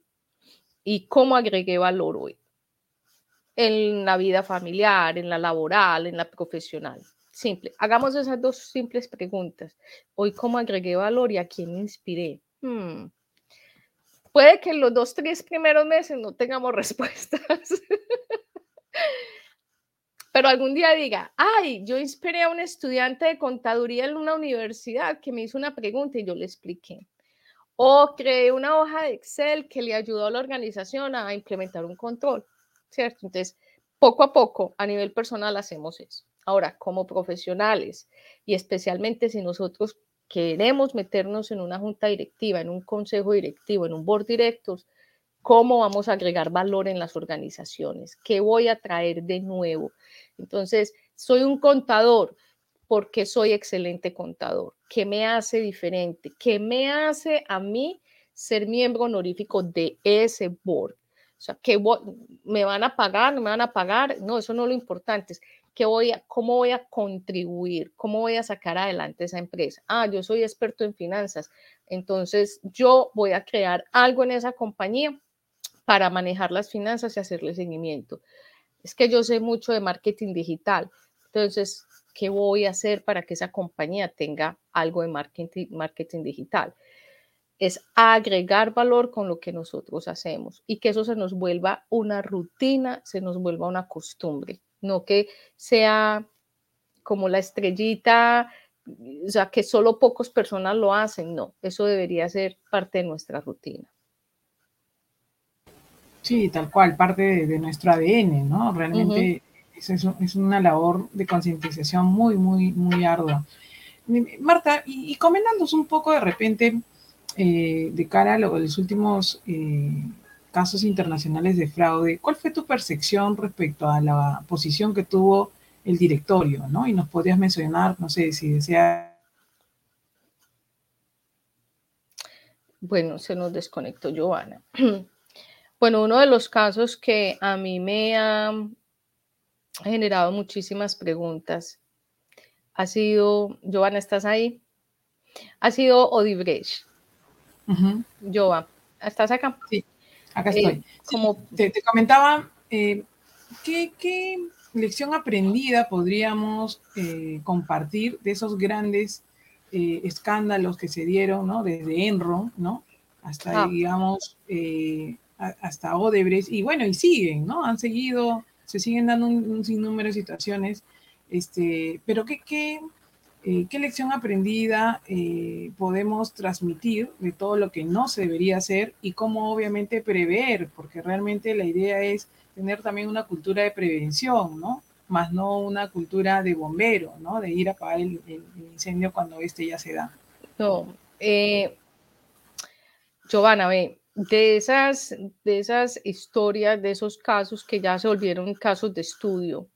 [SPEAKER 2] y cómo agregué valor hoy? En la vida familiar, en la laboral, en la profesional. Simple. Hagamos esas dos simples preguntas. Hoy, ¿cómo agregué valor y a quién inspiré? Hmm. Puede que los dos, tres primeros meses no tengamos respuestas. Pero algún día diga, ay, yo inspiré a un estudiante de contaduría en una universidad que me hizo una pregunta y yo le expliqué. O creé una hoja de Excel que le ayudó a la organización a implementar un control, ¿cierto? Entonces, poco a poco, a nivel personal, hacemos eso. Ahora, como profesionales, y especialmente si nosotros queremos meternos en una junta directiva, en un consejo directivo, en un board directors, cómo vamos a agregar valor en las organizaciones, qué voy a traer de nuevo. Entonces, soy un contador porque soy excelente contador. ¿Qué me hace diferente? ¿Qué me hace a mí ser miembro honorífico de ese board? O sea, ¿qué me van a pagar? ¿No me van a pagar? No, eso no es lo importante. ¿Qué voy a, ¿cómo voy a contribuir? ¿Cómo voy a sacar adelante esa empresa? Ah, yo soy experto en finanzas. Entonces, yo voy a crear algo en esa compañía para manejar las finanzas y hacerle seguimiento. Es que yo sé mucho de marketing digital. Entonces, ¿qué voy a hacer para que esa compañía tenga algo de marketing, marketing digital? Es agregar valor con lo que nosotros hacemos y que eso se nos vuelva una rutina, se nos vuelva una costumbre, no que sea como la estrellita, o sea, que solo pocas personas lo hacen, no, eso debería ser parte de nuestra rutina.
[SPEAKER 1] Sí, tal cual, parte de, nuestro ADN, ¿no? Realmente es, una labor de concientización muy, muy, muy ardua. Marta, y, y comentándonos un poco de repente eh, de cara a, los últimos eh, casos internacionales de fraude, ¿cuál fue tu percepción respecto a la posición que tuvo el directorio, ¿no? Y nos podrías mencionar, no sé, si desea...
[SPEAKER 2] Bueno, se nos desconectó Giovanna. Bueno, uno de los casos que a mí me ha generado muchísimas preguntas ha sido, Giovanna, ¿estás ahí? Ha sido Odibrecht. Uh ¿Estás acá?
[SPEAKER 1] Sí, acá estoy. Eh, como... te, comentaba, eh, ¿qué, lección aprendida podríamos eh, compartir de esos grandes escándalos que se dieron, ¿no? Desde Enron, ¿no? Hasta, ah. digamos, hasta Odebrecht, y bueno, y siguen, ¿no? Han seguido, se siguen dando un, sinnúmero de situaciones, este, pero ¿qué, qué, eh, qué lección aprendida eh, podemos transmitir de todo lo que no se debería hacer y cómo obviamente prever, porque realmente la idea es tener también una cultura de prevención, ¿no? Más no una cultura de bombero, ¿no? De ir a apagar el, incendio cuando este ya se da.
[SPEAKER 2] No, eh, Giovanna, ve, de esas, de esas historias, de esos casos que ya se volvieron casos de estudio,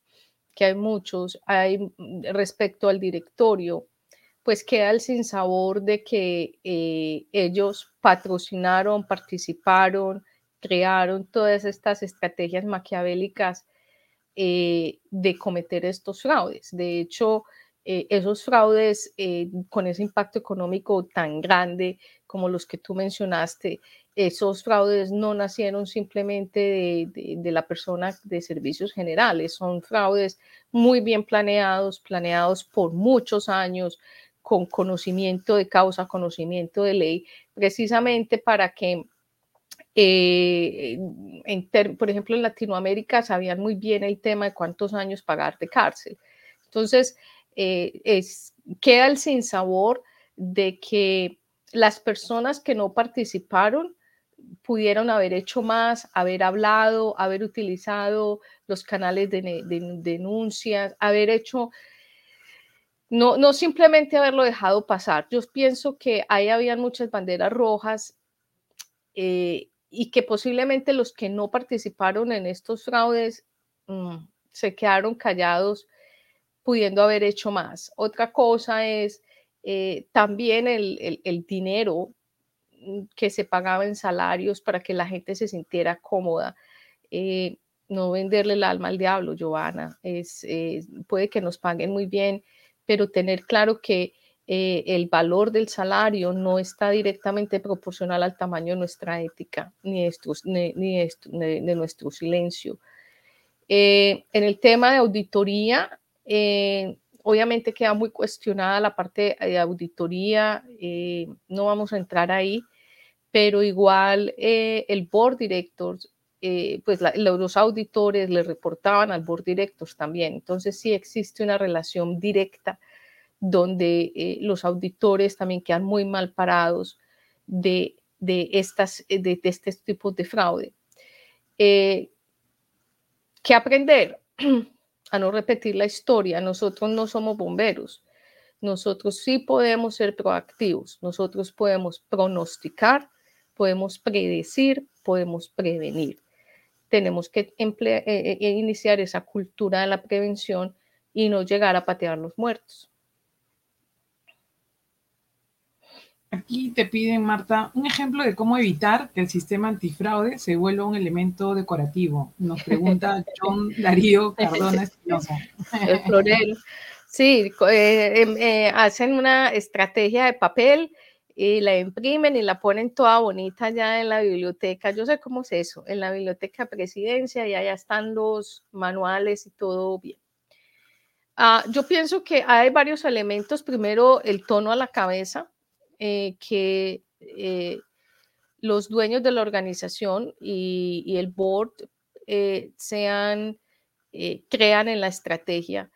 [SPEAKER 2] que hay muchos, hay mm, respecto al directorio, pues queda el sinsabor de que eh, ellos patrocinaron, participaron, crearon todas estas estrategias maquiavélicas eh, de cometer estos fraudes. De hecho, eh, esos fraudes con ese impacto económico tan grande como los que tú mencionaste, esos fraudes no nacieron simplemente de, la persona de servicios generales, son fraudes muy bien planeados, planeados por muchos años, con conocimiento de causa, conocimiento de ley, precisamente para que, eh, por ejemplo, en Latinoamérica sabían muy bien el tema de cuántos años pagar de cárcel. Entonces, eh, queda el sinsabor de que las personas que no participaron pudieron haber hecho más, haber hablado, haber utilizado los canales de, denuncias, haber hecho, no, no simplemente haberlo dejado pasar. Yo pienso que ahí habían muchas banderas rojas eh, y que posiblemente los que no participaron en estos fraudes mm, se quedaron callados pudiendo haber hecho más. Otra cosa es eh, también el, el dinero que se pagaba en salarios para que la gente se sintiera cómoda. Eh, no venderle el alma al diablo, Giovanna. Es, puede que nos paguen muy bien, pero tener claro que eh, el valor del salario no está directamente proporcional al tamaño de nuestra ética ni, de, nuestro silencio. Eh, en el tema de auditoría, obviamente queda muy cuestionada la parte de auditoría, no vamos a entrar ahí pero igual eh, el board directors, eh, pues los auditores le reportaban al board directors también. Entonces sí existe una relación directa donde eh, los auditores también quedan muy mal parados de, de, estas, de, este tipo de fraude. ¿Qué aprender? A no repetir la historia. Nosotros no somos bomberos. Nosotros sí podemos ser proactivos. Nosotros podemos pronosticar podemos predecir, podemos prevenir. Tenemos que eh, eh, eh, iniciar esa cultura de la prevención y no llegar a patear los muertos.
[SPEAKER 1] Aquí te piden, Marta, un ejemplo de cómo evitar que el sistema antifraude se vuelva un elemento decorativo. Nos pregunta John Darío Cardona Espinosa.
[SPEAKER 2] El. Sí, em, hacen una estrategia de papel y la imprimen y la ponen toda bonita ya en la biblioteca. Yo sé cómo es eso, en la biblioteca presidencia y allá están los manuales y todo bien. Ah, yo pienso que hay varios elementos. Primero, el tono a la cabeza, eh, que eh, los dueños de la organización y, el board eh, sean, crean en la estrategia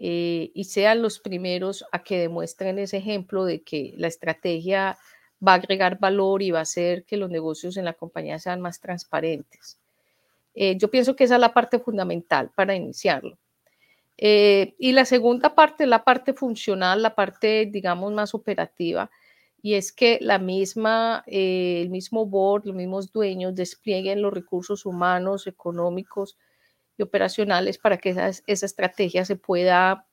[SPEAKER 2] eh, y sean los primeros a que demuestren ese ejemplo de que la estrategia va a agregar valor y va a hacer que los negocios en la compañía sean más transparentes. Eh, yo pienso que esa es la parte fundamental para iniciarlo. Eh, y la segunda parte la parte funcional, la parte, digamos, más operativa, y es que la misma, el mismo board, los mismos dueños desplieguen los recursos humanos, económicos, y operacionales para que esa, esa estrategia se pueda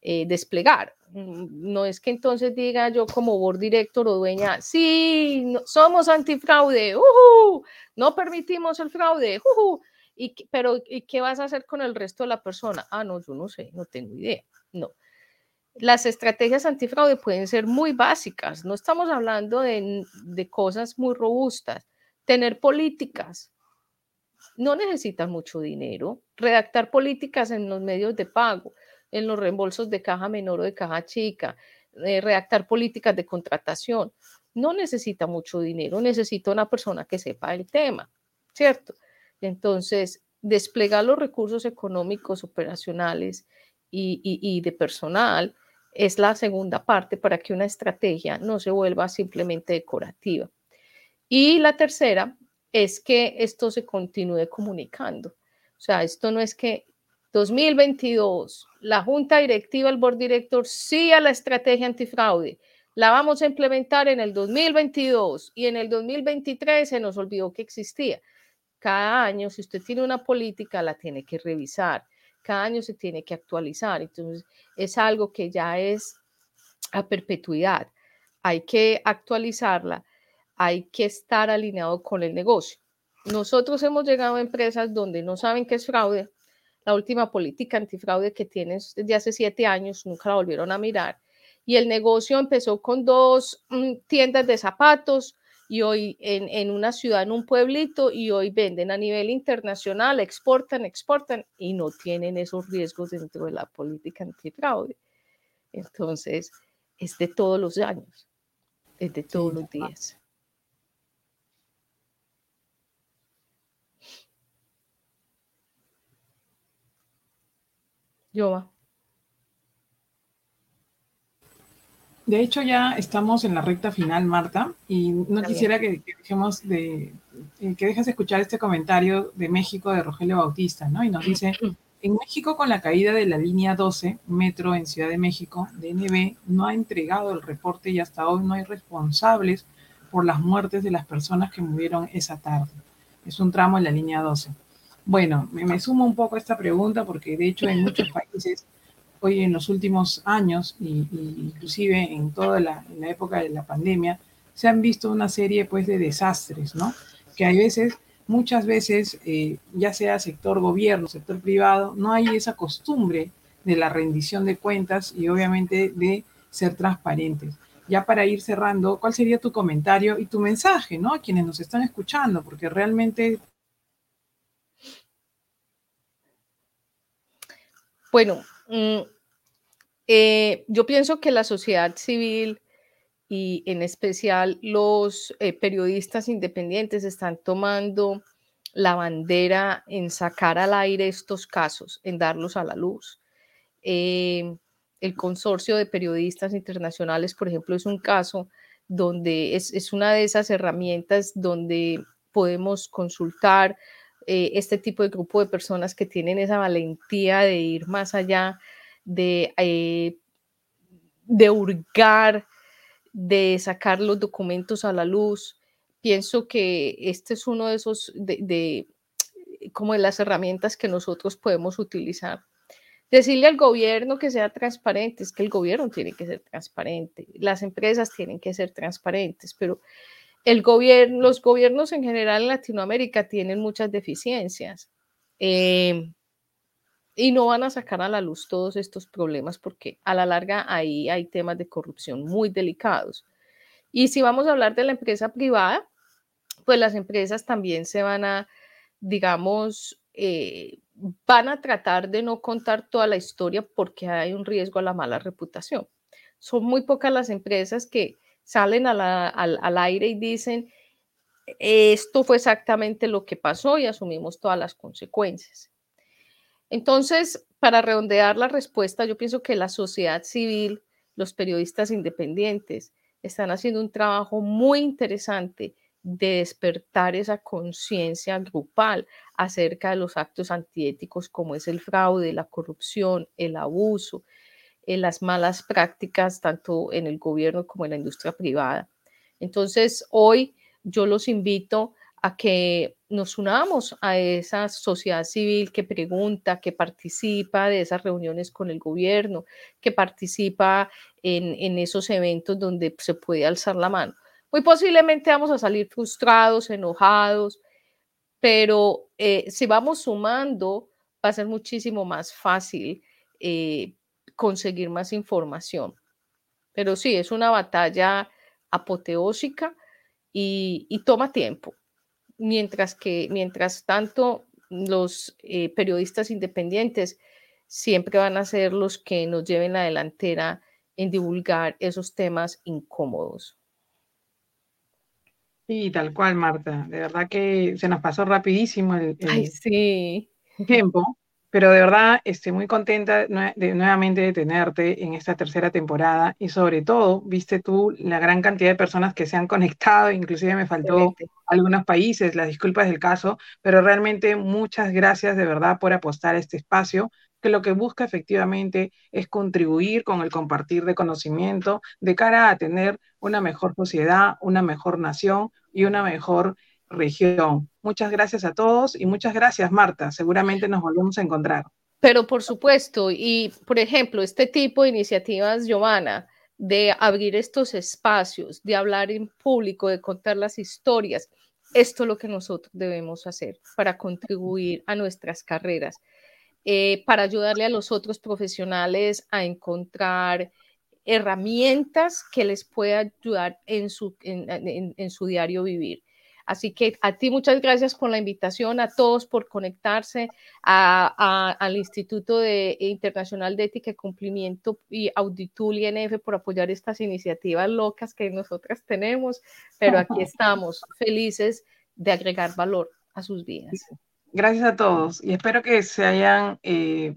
[SPEAKER 2] eh, desplegar. Mm, no es que entonces diga yo como board director o dueña, sí, somos antifraude, no permitimos el fraude, y, pero ¿y qué vas a hacer con el resto de la persona? Ah, no, yo no sé, no tengo idea. No. Las estrategias antifraude pueden ser muy básicas, no estamos hablando de, de cosas muy robustas, Tener políticas. No necesitan mucho dinero. Redactar políticas en los medios de pago, en los reembolsos de caja menor o de caja chica, eh, redactar políticas de contratación. No necesita mucho dinero, necesita una persona que sepa el tema, ¿cierto? Entonces, desplegar los recursos económicos operacionales y, de personal es la segunda parte para que una estrategia no se vuelva simplemente decorativa. Y la tercera es que esto se continúe comunicando. O sea, esto no es que 2022, la Junta Directiva, el Board Director, sí a la estrategia antifraude. La vamos a implementar en el 2022 y en el 2023 se nos olvidó que existía. Cada año, si usted tiene una política, la tiene que revisar. Cada año se tiene que actualizar. Entonces, es algo que ya es a perpetuidad. Hay que actualizarla, hay que estar alineado con el negocio. Nosotros hemos llegado a empresas donde no saben qué es fraude. La última política antifraude que tienen desde hace siete años nunca la volvieron a mirar. Y el negocio empezó con dos mm, tiendas de zapatos, y hoy en, una ciudad, en un pueblito, y hoy venden a nivel internacional, exportan, exportan y no tienen esos riesgos dentro de la política antifraude. Entonces, es de todos los años, es de todos los días. Yo
[SPEAKER 1] De hecho, ya estamos en la recta final, Marta, y no quisiera que, dejemos de eh, que dejes escuchar este comentario de México de Rogelio Bautista, ¿no? Y nos dice, en México con la caída de la línea 12, metro en Ciudad de México, DNB no ha entregado el reporte y hasta hoy no hay responsables por las muertes de las personas que murieron esa tarde. Es un tramo en la línea 12. Bueno, me, me sumo un poco a esta pregunta porque de hecho en muchos países hoy en los últimos años, y, inclusive en toda la, época de la pandemia, se han visto una serie pues de desastres, ¿no? Que hay veces, muchas veces, eh, ya sea sector gobierno, sector privado, no hay esa costumbre de la rendición de cuentas y obviamente de ser transparentes. Ya para ir cerrando, ¿cuál sería tu comentario y tu mensaje, ¿no? A quienes nos están escuchando, porque realmente
[SPEAKER 2] Bueno, Mm, eh, yo pienso que la sociedad civil y en especial los eh, periodistas independientes están tomando la bandera en sacar al aire estos casos, en darlos a la luz. Eh, el consorcio de periodistas internacionales, por ejemplo, es un caso donde es, es una de esas herramientas donde podemos consultar eh, este tipo de grupo de personas que tienen esa valentía de ir más allá, de, eh, de hurgar, de sacar los documentos a la luz. Pienso que este es uno de esos, de, como de las herramientas que nosotros podemos utilizar. Decirle al gobierno que sea transparente, es que el gobierno tiene que ser transparente, las empresas tienen que ser transparentes, pero el gobierno, los gobiernos en general en Latinoamérica tienen muchas deficiencias eh, y no van a sacar a la luz todos estos problemas porque a la larga ahí hay temas de corrupción muy delicados. Y si vamos a hablar de la empresa privada, pues las empresas también se van a, digamos, eh, van a tratar de no contar toda la historia porque hay un riesgo a la mala reputación. Son muy pocas las empresas que salen al, aire y dicen, esto fue exactamente lo que pasó y asumimos todas las consecuencias. Entonces, para redondear la respuesta, yo pienso que la sociedad civil, los periodistas independientes, están haciendo un trabajo muy interesante de despertar esa conciencia grupal acerca de los actos antiéticos como es el fraude, la corrupción, el abuso, las malas prácticas tanto en el gobierno como en la industria privada. Entonces, hoy yo los invito a que nos unamos a esa sociedad civil que pregunta, que participa de esas reuniones con el gobierno, que participa en, esos eventos donde se puede alzar la mano. Muy posiblemente vamos a salir frustrados, enojados, pero eh, si vamos sumando, va a ser muchísimo más fácil eh, conseguir más información. Pero sí, es una batalla apoteósica y, toma tiempo. mientras que, mientras tanto, los eh, periodistas independientes siempre van a ser los que nos lleven la delantera en divulgar esos temas incómodos.
[SPEAKER 1] Sí, tal cual, Marta. De verdad que se nos pasó rapidísimo el,
[SPEAKER 2] sí.
[SPEAKER 1] tiempo, pero de verdad estoy muy contenta de, nuevamente de tenerte en esta tercera temporada y sobre todo, viste tú la gran cantidad de personas que se han conectado, inclusive me faltó algunos países, las disculpas del caso, pero realmente muchas gracias de verdad por apostar a este espacio que lo que busca efectivamente es contribuir con el compartir de conocimiento de cara a tener una mejor sociedad, una mejor nación y una mejor región. Muchas gracias a todos y muchas gracias, Marta. Seguramente nos volvemos a encontrar.
[SPEAKER 2] Pero por supuesto, y por ejemplo, este tipo de iniciativas, Giovanna, de abrir estos espacios, de hablar en público, de contar las historias, esto es lo que nosotros debemos hacer para contribuir a nuestras carreras, eh, para ayudarle a los otros profesionales a encontrar herramientas que les pueda ayudar en su, en su diario vivir. Así que a ti muchas gracias por la invitación, a todos por conectarse al Instituto de, Internacional de Ética y Cumplimiento y Auditul INF por apoyar estas iniciativas locas que nosotras tenemos, pero aquí estamos felices de agregar valor a sus vidas.
[SPEAKER 1] Gracias a todos y espero que se hayan eh,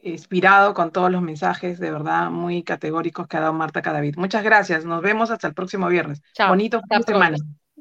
[SPEAKER 1] inspirado con todos los mensajes de verdad muy categóricos que ha dado Marta Cadavid. Muchas gracias, nos vemos hasta el próximo viernes. Bonito fin de semana.